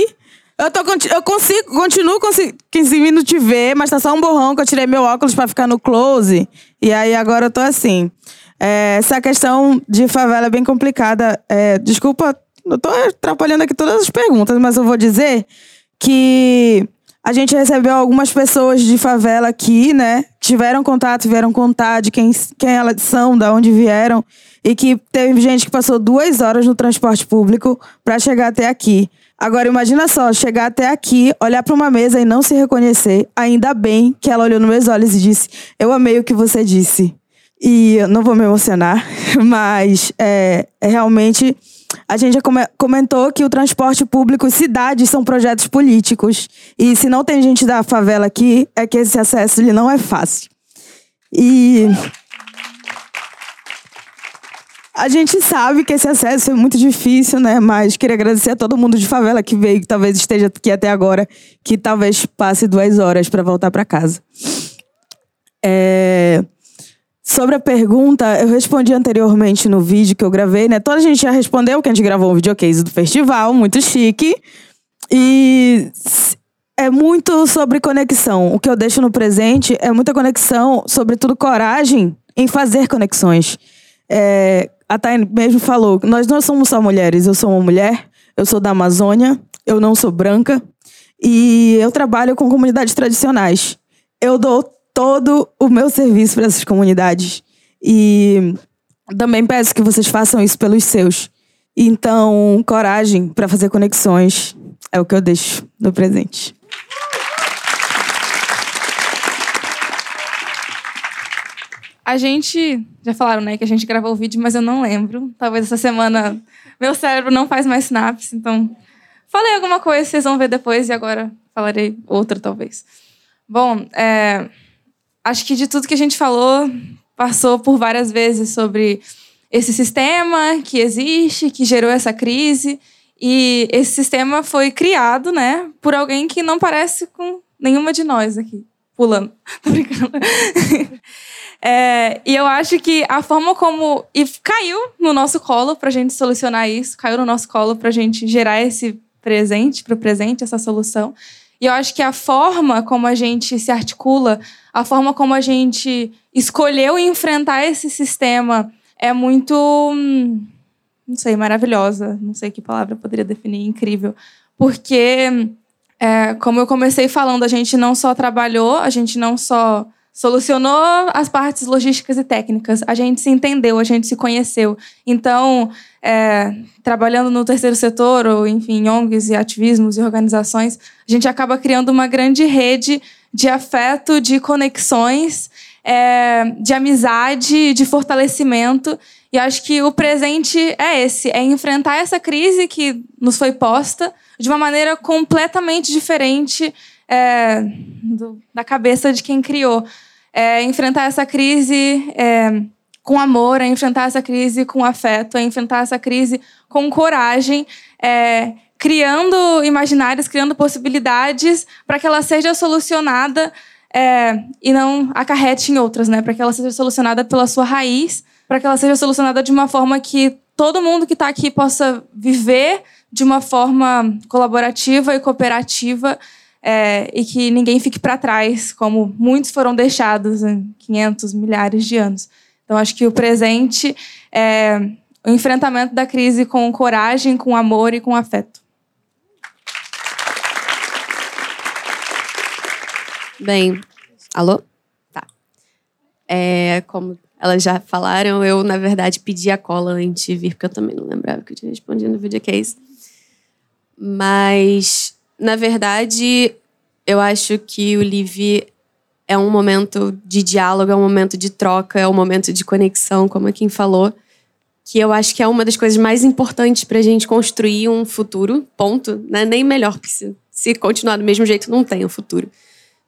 Eu, tô, eu consigo, continuo conseguindo te ver, mas tá só um borrão que eu tirei meu óculos pra ficar no close. E aí agora eu tô assim. É, essa questão de favela é bem complicada. É, desculpa, eu tô atrapalhando aqui todas as perguntas, mas eu vou dizer que a gente recebeu algumas pessoas de favela aqui, né? Tiveram contato, vieram contar de quem, quem elas são, da onde vieram. E que teve gente que passou duas horas no transporte público para chegar até aqui. Agora, imagina só, chegar até aqui, olhar para uma mesa e não se reconhecer. Ainda bem que ela olhou nos meus olhos e disse: Eu amei o que você disse. E não vou me emocionar, mas é, é realmente. A gente já come- comentou que o transporte público, cidades são projetos políticos. E se não tem gente da favela aqui, é que esse acesso ele não é fácil. E. A gente sabe que esse acesso é muito difícil, né? Mas queria agradecer a todo mundo de favela que veio, que talvez esteja aqui até agora, que talvez passe duas horas para voltar para casa. É... Sobre a pergunta, eu respondi anteriormente no vídeo que eu gravei, né? Toda a gente já respondeu que a gente gravou um videocase do festival, muito chique. E é muito sobre conexão. O que eu deixo no presente é muita conexão, sobretudo coragem em fazer conexões. É, a Thay mesmo falou, nós não somos só mulheres, eu sou uma mulher, eu sou da Amazônia, eu não sou branca e eu trabalho com comunidades tradicionais. Eu dou todo o meu serviço para essas comunidades e também peço que vocês façam isso pelos seus. Então, coragem para fazer conexões é o que eu deixo no presente. A gente. Já falaram, né, que a gente gravou o vídeo, mas eu não lembro. Talvez essa semana meu cérebro não faz mais sinapse, então. Falei alguma coisa, vocês vão ver depois, e agora falarei outra, talvez. Bom, é, acho que de tudo que a gente falou, passou por várias vezes sobre esse sistema que existe, que gerou essa crise. E esse sistema foi criado, né, por alguém que não parece com nenhuma de nós aqui. Pulando. Tô brincando. É, e eu acho que a forma como. E caiu no nosso colo pra gente solucionar isso, caiu no nosso colo pra gente gerar esse presente, pro presente, essa solução. E eu acho que a forma como a gente se articula, a forma como a gente escolheu enfrentar esse sistema é muito. hum, Não sei, maravilhosa. Não sei que palavra eu poderia definir, incrível. Porque, é, como eu comecei falando, a gente não só trabalhou, a gente não só solucionou as partes logísticas e técnicas. A gente se entendeu, a gente se conheceu. Então, é, trabalhando no terceiro setor, ou enfim, ONGs e ativismos e organizações, a gente acaba criando uma grande rede de afeto, de conexões, é, de amizade, de fortalecimento. E acho que o presente é esse: é enfrentar essa crise que nos foi posta de uma maneira completamente diferente é, do- da cabeça de quem criou. É enfrentar essa crise é, com amor, é enfrentar essa crise com afeto, é enfrentar essa crise com coragem, é, criando imaginários, criando possibilidades para que ela seja solucionada é, e não acarrete em outras, né? Para que ela seja solucionada pela sua raiz, para que ela seja solucionada de uma forma que todo mundo que está aqui possa viver de uma forma colaborativa e cooperativa é, e que ninguém fique para trás, como muitos foram deixados em 500, milhares de anos. Então, acho que o presente é o enfrentamento da crise com coragem, com amor e com afeto. Bem, alô? Tá. É, como elas já falaram, eu, na verdade, pedi a cola antes de vir, porque eu também não lembrava que eu tinha respondido no videocase. Mas, na verdade, eu acho que o Live é um momento de diálogo, é um momento de troca, é um momento de conexão, como a Kim falou, que eu acho que é uma das coisas mais importantes para a gente construir um futuro, ponto. Né? Nem melhor, porque se, se continuar do mesmo jeito, não tem um futuro.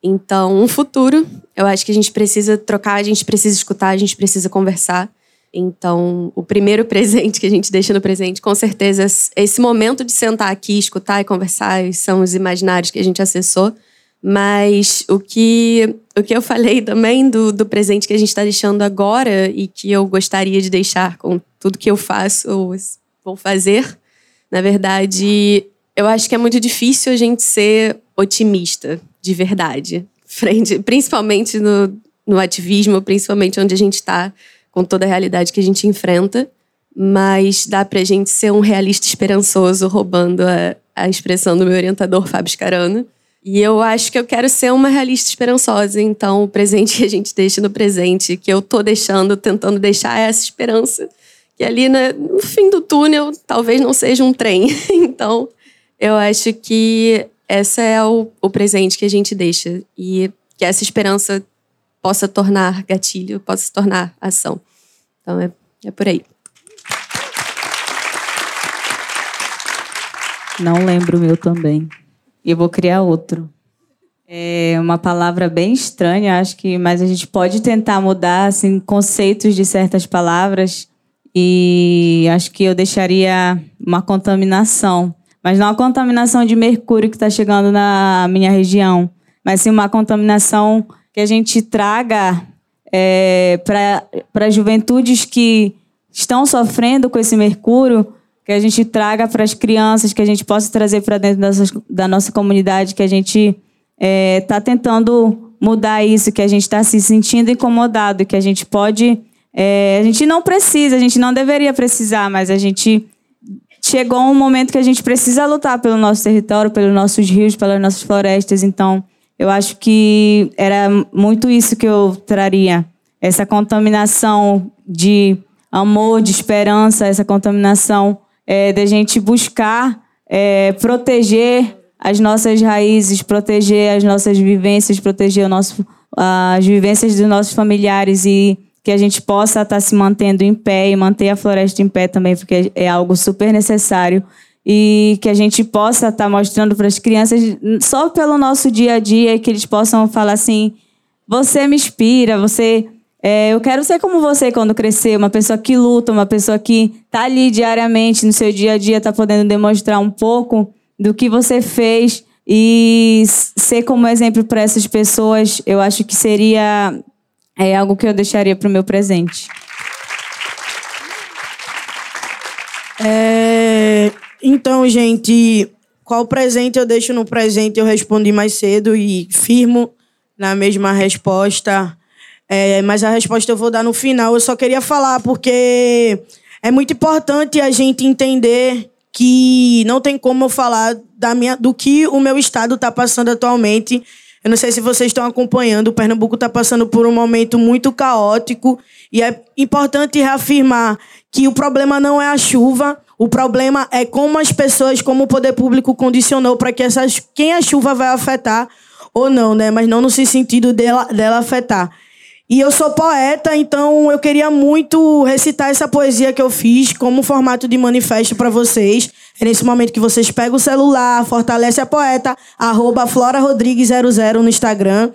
Então, um futuro, eu acho que a gente precisa trocar, a gente precisa escutar, a gente precisa conversar. Então, o primeiro presente que a gente deixa no presente, com certeza, é esse momento de sentar aqui, escutar e conversar, são os imaginários que a gente acessou. Mas o que, o que eu falei também do, do presente que a gente está deixando agora e que eu gostaria de deixar com tudo que eu faço ou vou fazer, na verdade, eu acho que é muito difícil a gente ser otimista de verdade, frente, principalmente no, no ativismo, principalmente onde a gente está com toda a realidade que a gente enfrenta. Mas dá pra gente ser um realista esperançoso, roubando a, a expressão do meu orientador, Fábio Scarano. E eu acho que eu quero ser uma realista esperançosa. Então, o presente que a gente deixa no presente, que eu tô deixando, tentando deixar essa esperança. Que ali no fim do túnel, talvez não seja um trem. Então, eu acho que esse é o, o presente que a gente deixa. E que essa esperança possa tornar gatilho, possa se tornar ação. Então, é, é por aí. Não lembro o meu também. E vou criar outro. É uma palavra bem estranha, acho que, mas a gente pode tentar mudar assim conceitos de certas palavras e acho que eu deixaria uma contaminação, mas não a contaminação de mercúrio que está chegando na minha região, mas sim uma contaminação que a gente traga é, para juventudes que estão sofrendo com esse mercúrio que a gente traga para as crianças, que a gente possa trazer para dentro dessas, da nossa comunidade, que a gente está é, tá tentando mudar isso, que a gente está se sentindo incomodado, que a gente pode. É, a gente não precisa, a gente não deveria precisar, mas a gente chegou um momento que a gente precisa lutar pelo nosso território, pelos nossos rios, pelas nossas florestas. Então, eu acho que era muito isso que eu traria. Essa contaminação de amor, de esperança, essa contaminação é, da gente buscar é, proteger as nossas raízes, proteger as nossas vivências, proteger nosso, as vivências dos nossos familiares e que a gente possa estar se mantendo em pé e manter a floresta em pé também, porque é algo super necessário e que a gente possa estar mostrando para as crianças só pelo nosso dia a dia que eles possam falar assim: você me inspira, você é, eu quero ser como você quando crescer, uma pessoa que luta, uma pessoa que está ali diariamente no seu dia a dia, está podendo demonstrar um pouco do que você fez e ser como exemplo para essas pessoas, eu acho que seria é algo que eu deixaria para o meu presente. É, então, gente, qual presente eu deixo no presente? Eu respondi mais cedo e firmo na mesma resposta. É, mas a resposta eu vou dar no final. Eu só queria falar porque é muito importante a gente entender que não tem como eu falar da minha, do que o meu estado está passando atualmente. Eu não sei se vocês estão acompanhando, o Pernambuco está passando por um momento muito caótico e é importante reafirmar que o problema não é a chuva, o problema é como as pessoas, como o poder público condicionou para que essas, quem a chuva vai afetar ou não, né? Mas não no sentido dela, dela afetar. E eu sou poeta, então eu queria muito recitar essa poesia que eu fiz como formato de manifesto para vocês. É nesse momento que vocês pegam o celular, fortalece a poeta, arroba Flora Rodrigues 00 no Instagram.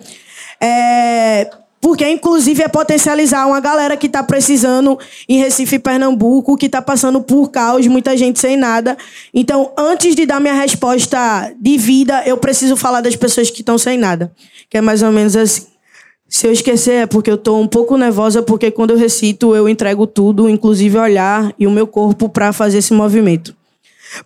É, porque, inclusive, é potencializar uma galera que está precisando em Recife, Pernambuco, que está passando por caos, muita gente sem nada. Então, antes de dar minha resposta de vida, eu preciso falar das pessoas que estão sem nada. Que é mais ou menos assim. Se eu esquecer é porque eu estou um pouco nervosa, porque quando eu recito eu entrego tudo, inclusive olhar e o meu corpo, para fazer esse movimento.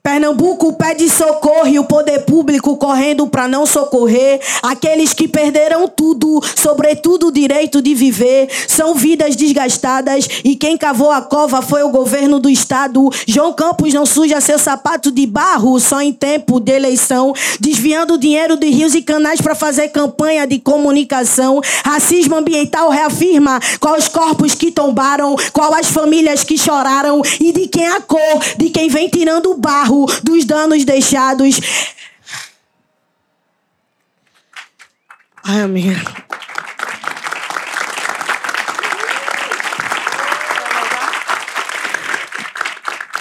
Pernambuco pede socorro e o poder público correndo para não socorrer aqueles que perderam tudo, sobretudo o direito de viver. São vidas desgastadas e quem cavou a cova foi o governo do estado. João Campos não suja seu sapato de barro só em tempo de eleição, desviando dinheiro de rios e canais para fazer campanha de comunicação. Racismo ambiental reafirma quais corpos que tombaram, qual as famílias que choraram e de quem a cor, de quem vem tirando o barro barro dos danos deixados. Ai, amiga.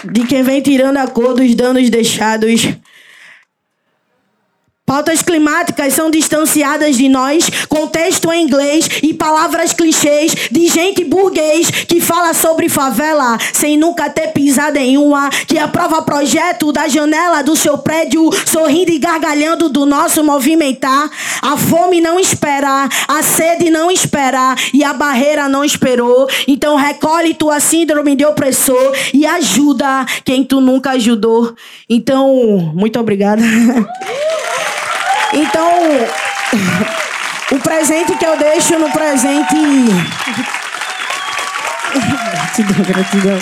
De quem vem tirando a cor dos danos deixados. Pautas climáticas são distanciadas de nós, contexto em inglês e palavras clichês de gente burguês que fala sobre favela sem nunca ter pisado em uma, que aprova projeto da janela do seu prédio, sorrindo e gargalhando do nosso movimentar. A fome não espera, a sede não espera e a barreira não esperou. Então recolhe tua síndrome de opressor e ajuda quem tu nunca ajudou. Então, muito obrigada. Então, o presente que eu deixo no presente. gratidão, gratidão.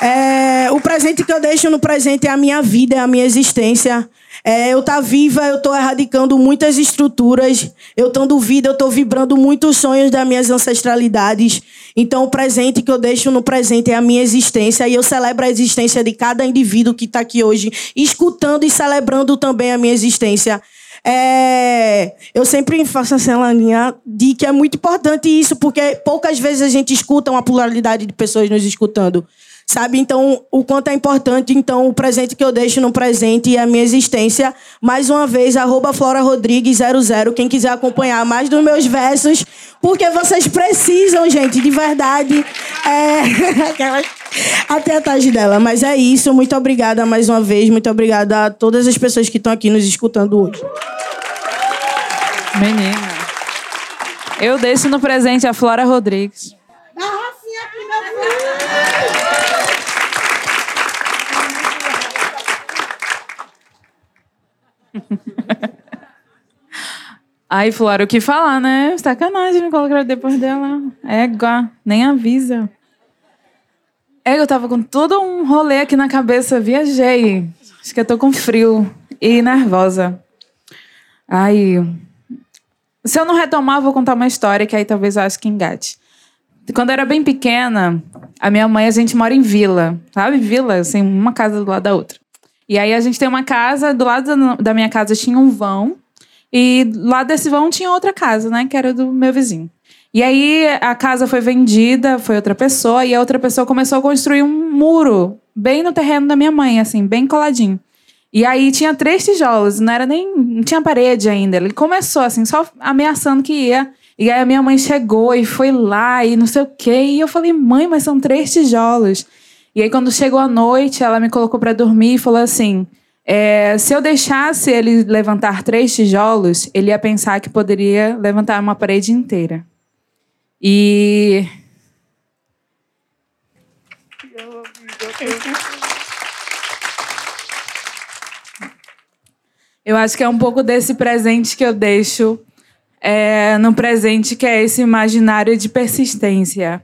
É, o presente que eu deixo no presente é a minha vida, é a minha existência. É, eu tá viva, eu tô erradicando muitas estruturas. Eu estando vida, eu tô vibrando muitos sonhos das minhas ancestralidades. Então, o presente que eu deixo no presente é a minha existência. E eu celebro a existência de cada indivíduo que está aqui hoje, escutando e celebrando também a minha existência. É, eu sempre faço essa linha de que é muito importante isso, porque poucas vezes a gente escuta uma pluralidade de pessoas nos escutando. Sabe? Então, o quanto é importante, então, o presente que eu deixo no presente e a minha existência. Mais uma vez, arroba Flora Rodrigues 00. Quem quiser acompanhar mais dos meus versos, porque vocês precisam, gente, de verdade. É... Até a tarde dela. Mas é isso. Muito obrigada mais uma vez. Muito obrigada a todas as pessoas que estão aqui nos escutando hoje. Menina. Eu deixo no presente a Flora Rodrigues. Aí, Flora, o que falar, né? Sacanagem me colocar depois dela. Égua, nem avisa. É, eu tava com todo um rolê aqui na cabeça, viajei. Acho que eu tô com frio e nervosa. Aí, se eu não retomar, vou contar uma história que aí talvez eu acho que engate. Quando eu era bem pequena, a minha mãe, a gente mora em vila, sabe? Vila, assim, uma casa do lado da outra. E aí a gente tem uma casa, do lado da minha casa tinha um vão, e lá desse vão tinha outra casa, né? Que era do meu vizinho. E aí a casa foi vendida, foi outra pessoa, e a outra pessoa começou a construir um muro bem no terreno da minha mãe, assim, bem coladinho. E aí tinha três tijolos, não era nem. não tinha parede ainda. Ele começou, assim, só ameaçando que ia. E aí a minha mãe chegou e foi lá e não sei o quê. E eu falei, mãe, mas são três tijolos. E aí, quando chegou a noite, ela me colocou para dormir e falou assim: é, se eu deixasse ele levantar três tijolos, ele ia pensar que poderia levantar uma parede inteira. E. Eu acho que é um pouco desse presente que eu deixo é, no presente, que é esse imaginário de persistência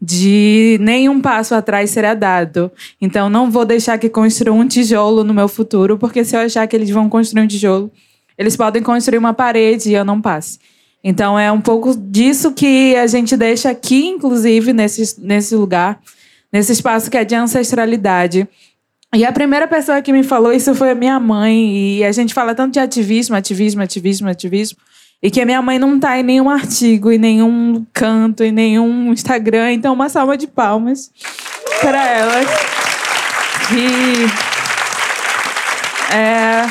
de nenhum passo atrás será dado. Então, não vou deixar que construam um tijolo no meu futuro, porque se eu achar que eles vão construir um tijolo, eles podem construir uma parede e eu não passe. Então, é um pouco disso que a gente deixa aqui, inclusive, nesse, nesse lugar, nesse espaço que é de ancestralidade. E a primeira pessoa que me falou isso foi a minha mãe. E a gente fala tanto de ativismo, ativismo, ativismo, ativismo. E que a minha mãe não tá em nenhum artigo, em nenhum canto, em nenhum Instagram. Então, uma salva de palmas para ela. E. É,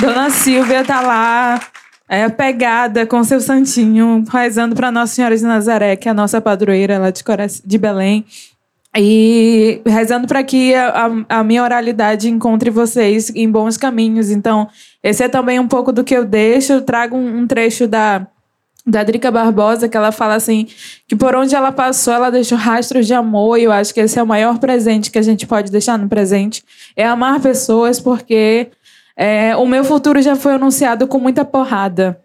Dona Silvia tá lá, é, pegada com seu santinho, rezando para Nossa Senhora de Nazaré, que é a nossa padroeira lá de, de Belém. E rezando para que a, a, minha oralidade encontre vocês em bons caminhos. Então, esse é também um pouco do que eu deixo. Eu trago um, um trecho da, da Drica Barbosa, que ela fala assim: que por onde ela passou, ela deixou rastros de amor. E eu acho que esse é o maior presente que a gente pode deixar no presente: é amar pessoas, porque é, o meu futuro já foi anunciado com muita porrada.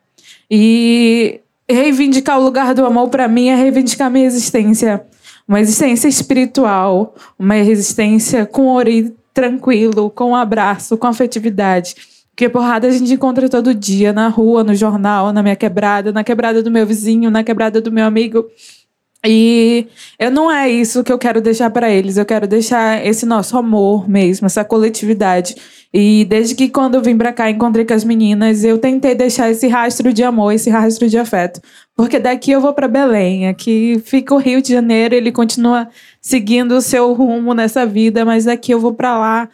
E reivindicar o lugar do amor, para mim, é reivindicar minha existência uma existência espiritual, uma existência com ori tranquilo, com um abraço, com afetividade. Porque porrada a gente encontra todo dia, na rua, no jornal, na minha quebrada, na quebrada do meu vizinho, na quebrada do meu amigo. E eu não é isso que eu quero deixar para eles. Eu quero deixar esse nosso amor mesmo, essa coletividade. E desde que quando eu vim para cá encontrei com as meninas, eu tentei deixar esse rastro de amor, esse rastro de afeto, porque daqui eu vou para Belém, aqui fica o Rio de Janeiro, ele continua seguindo o seu rumo nessa vida, mas daqui eu vou para lá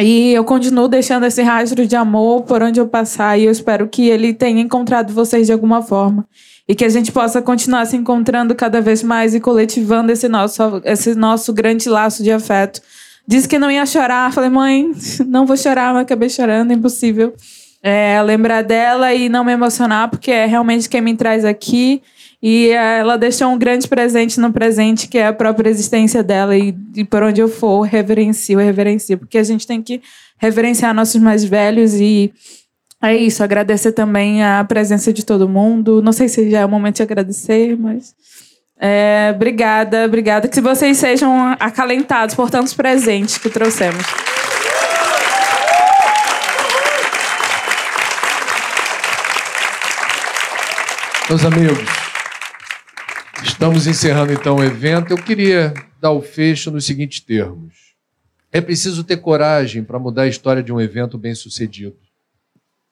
E eu continuo deixando esse rastro de amor por onde eu passar e eu espero que ele tenha encontrado vocês de alguma forma. E que a gente possa continuar se encontrando cada vez mais e coletivando esse nosso, esse nosso grande laço de afeto. Disse que não ia chorar. Falei, mãe, não vou chorar, mas acabei chorando, impossível. É, lembrar dela e não me emocionar, porque é realmente quem me traz aqui. E ela deixou um grande presente no presente, que é a própria existência dela. E, e por onde eu for, reverencio, reverencio. Porque a gente tem que reverenciar nossos mais velhos e é isso. Agradecer também a presença de todo mundo. Não sei se já é o momento de agradecer, mas. É, obrigada, obrigada. Que vocês sejam acalentados por tantos presentes que trouxemos. Meus amigos, estamos encerrando então o evento. Eu queria dar o fecho nos seguintes termos. É preciso ter coragem para mudar a história de um evento bem sucedido.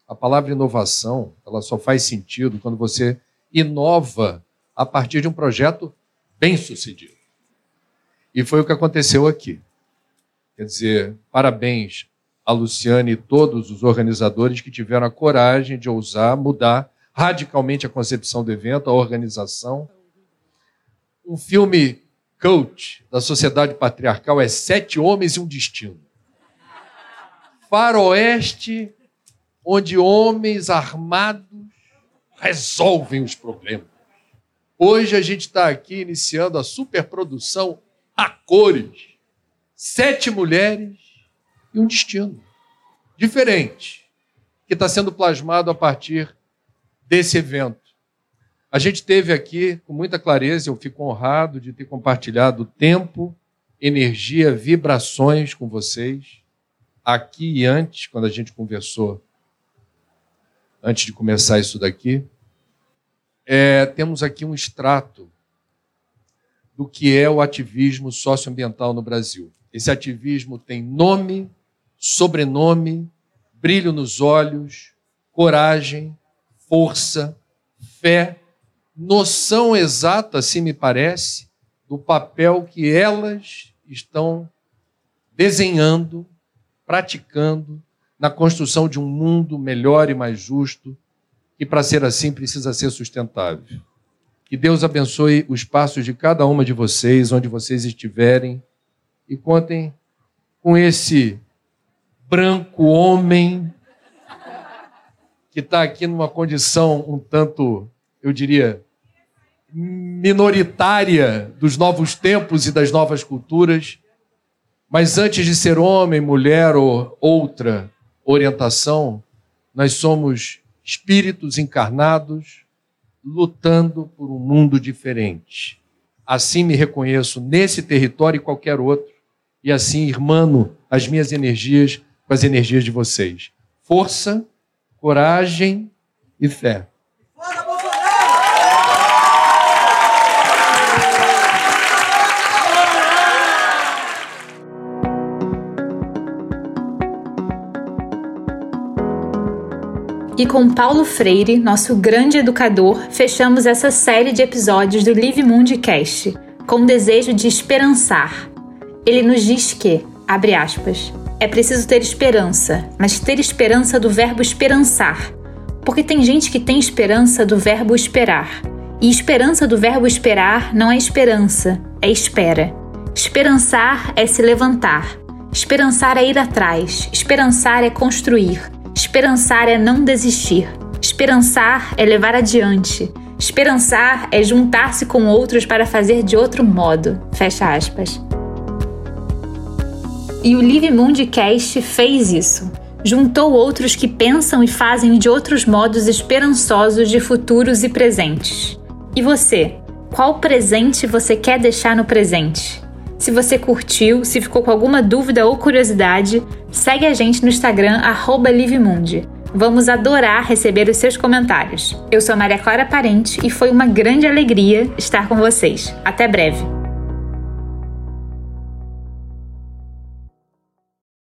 A palavra inovação, ela só faz sentido quando você inova a partir de um projeto bem sucedido. E foi o que aconteceu aqui. Quer dizer, parabéns a Luciane e todos os organizadores que tiveram a coragem de ousar mudar radicalmente a concepção do evento, a organização. Um filme coach da sociedade patriarcal é Sete Homens e um Destino. Faroeste, onde homens armados resolvem os problemas. Hoje a gente está aqui iniciando a superprodução a cores. Sete mulheres e um destino diferente, que está sendo plasmado a partir desse evento. A gente teve aqui, com muita clareza, eu fico honrado de ter compartilhado tempo, energia, vibrações com vocês, aqui e antes, quando a gente conversou, antes de começar isso daqui. É, temos aqui um extrato do que é o ativismo socioambiental no Brasil. Esse ativismo tem nome, sobrenome, brilho nos olhos, coragem, força, fé, noção exata, assim me parece, do papel que elas estão desenhando, praticando na construção de um mundo melhor e mais justo, que para ser assim precisa ser sustentável. Que Deus abençoe os passos de cada uma de vocês, onde vocês estiverem, e contem com esse branco homem que está aqui numa condição um tanto, eu diria, minoritária dos novos tempos e das novas culturas, mas antes de ser homem, mulher ou outra orientação, nós somos espíritos encarnados lutando por um mundo diferente. Assim me reconheço nesse território e qualquer outro, e assim irmano as minhas energias com as energias de vocês. Força coragem e fé. E com Paulo Freire, nosso grande educador, fechamos essa série de episódios do Live Mundi com o desejo de esperançar. Ele nos diz que, abre aspas, é preciso ter esperança, mas ter esperança do verbo esperançar. Porque tem gente que tem esperança do verbo esperar. E esperança do verbo esperar não é esperança, é espera. Esperançar é se levantar. Esperançar é ir atrás. Esperançar é construir. Esperançar é não desistir. Esperançar é levar adiante. Esperançar é juntar-se com outros para fazer de outro modo. Fecha aspas. E o Live Mundcast fez isso. Juntou outros que pensam e fazem de outros modos esperançosos de futuros e presentes. E você? Qual presente você quer deixar no presente? Se você curtiu, se ficou com alguma dúvida ou curiosidade, segue a gente no Instagram @livemundi. Vamos adorar receber os seus comentários. Eu sou Maria Clara Parente e foi uma grande alegria estar com vocês. Até breve.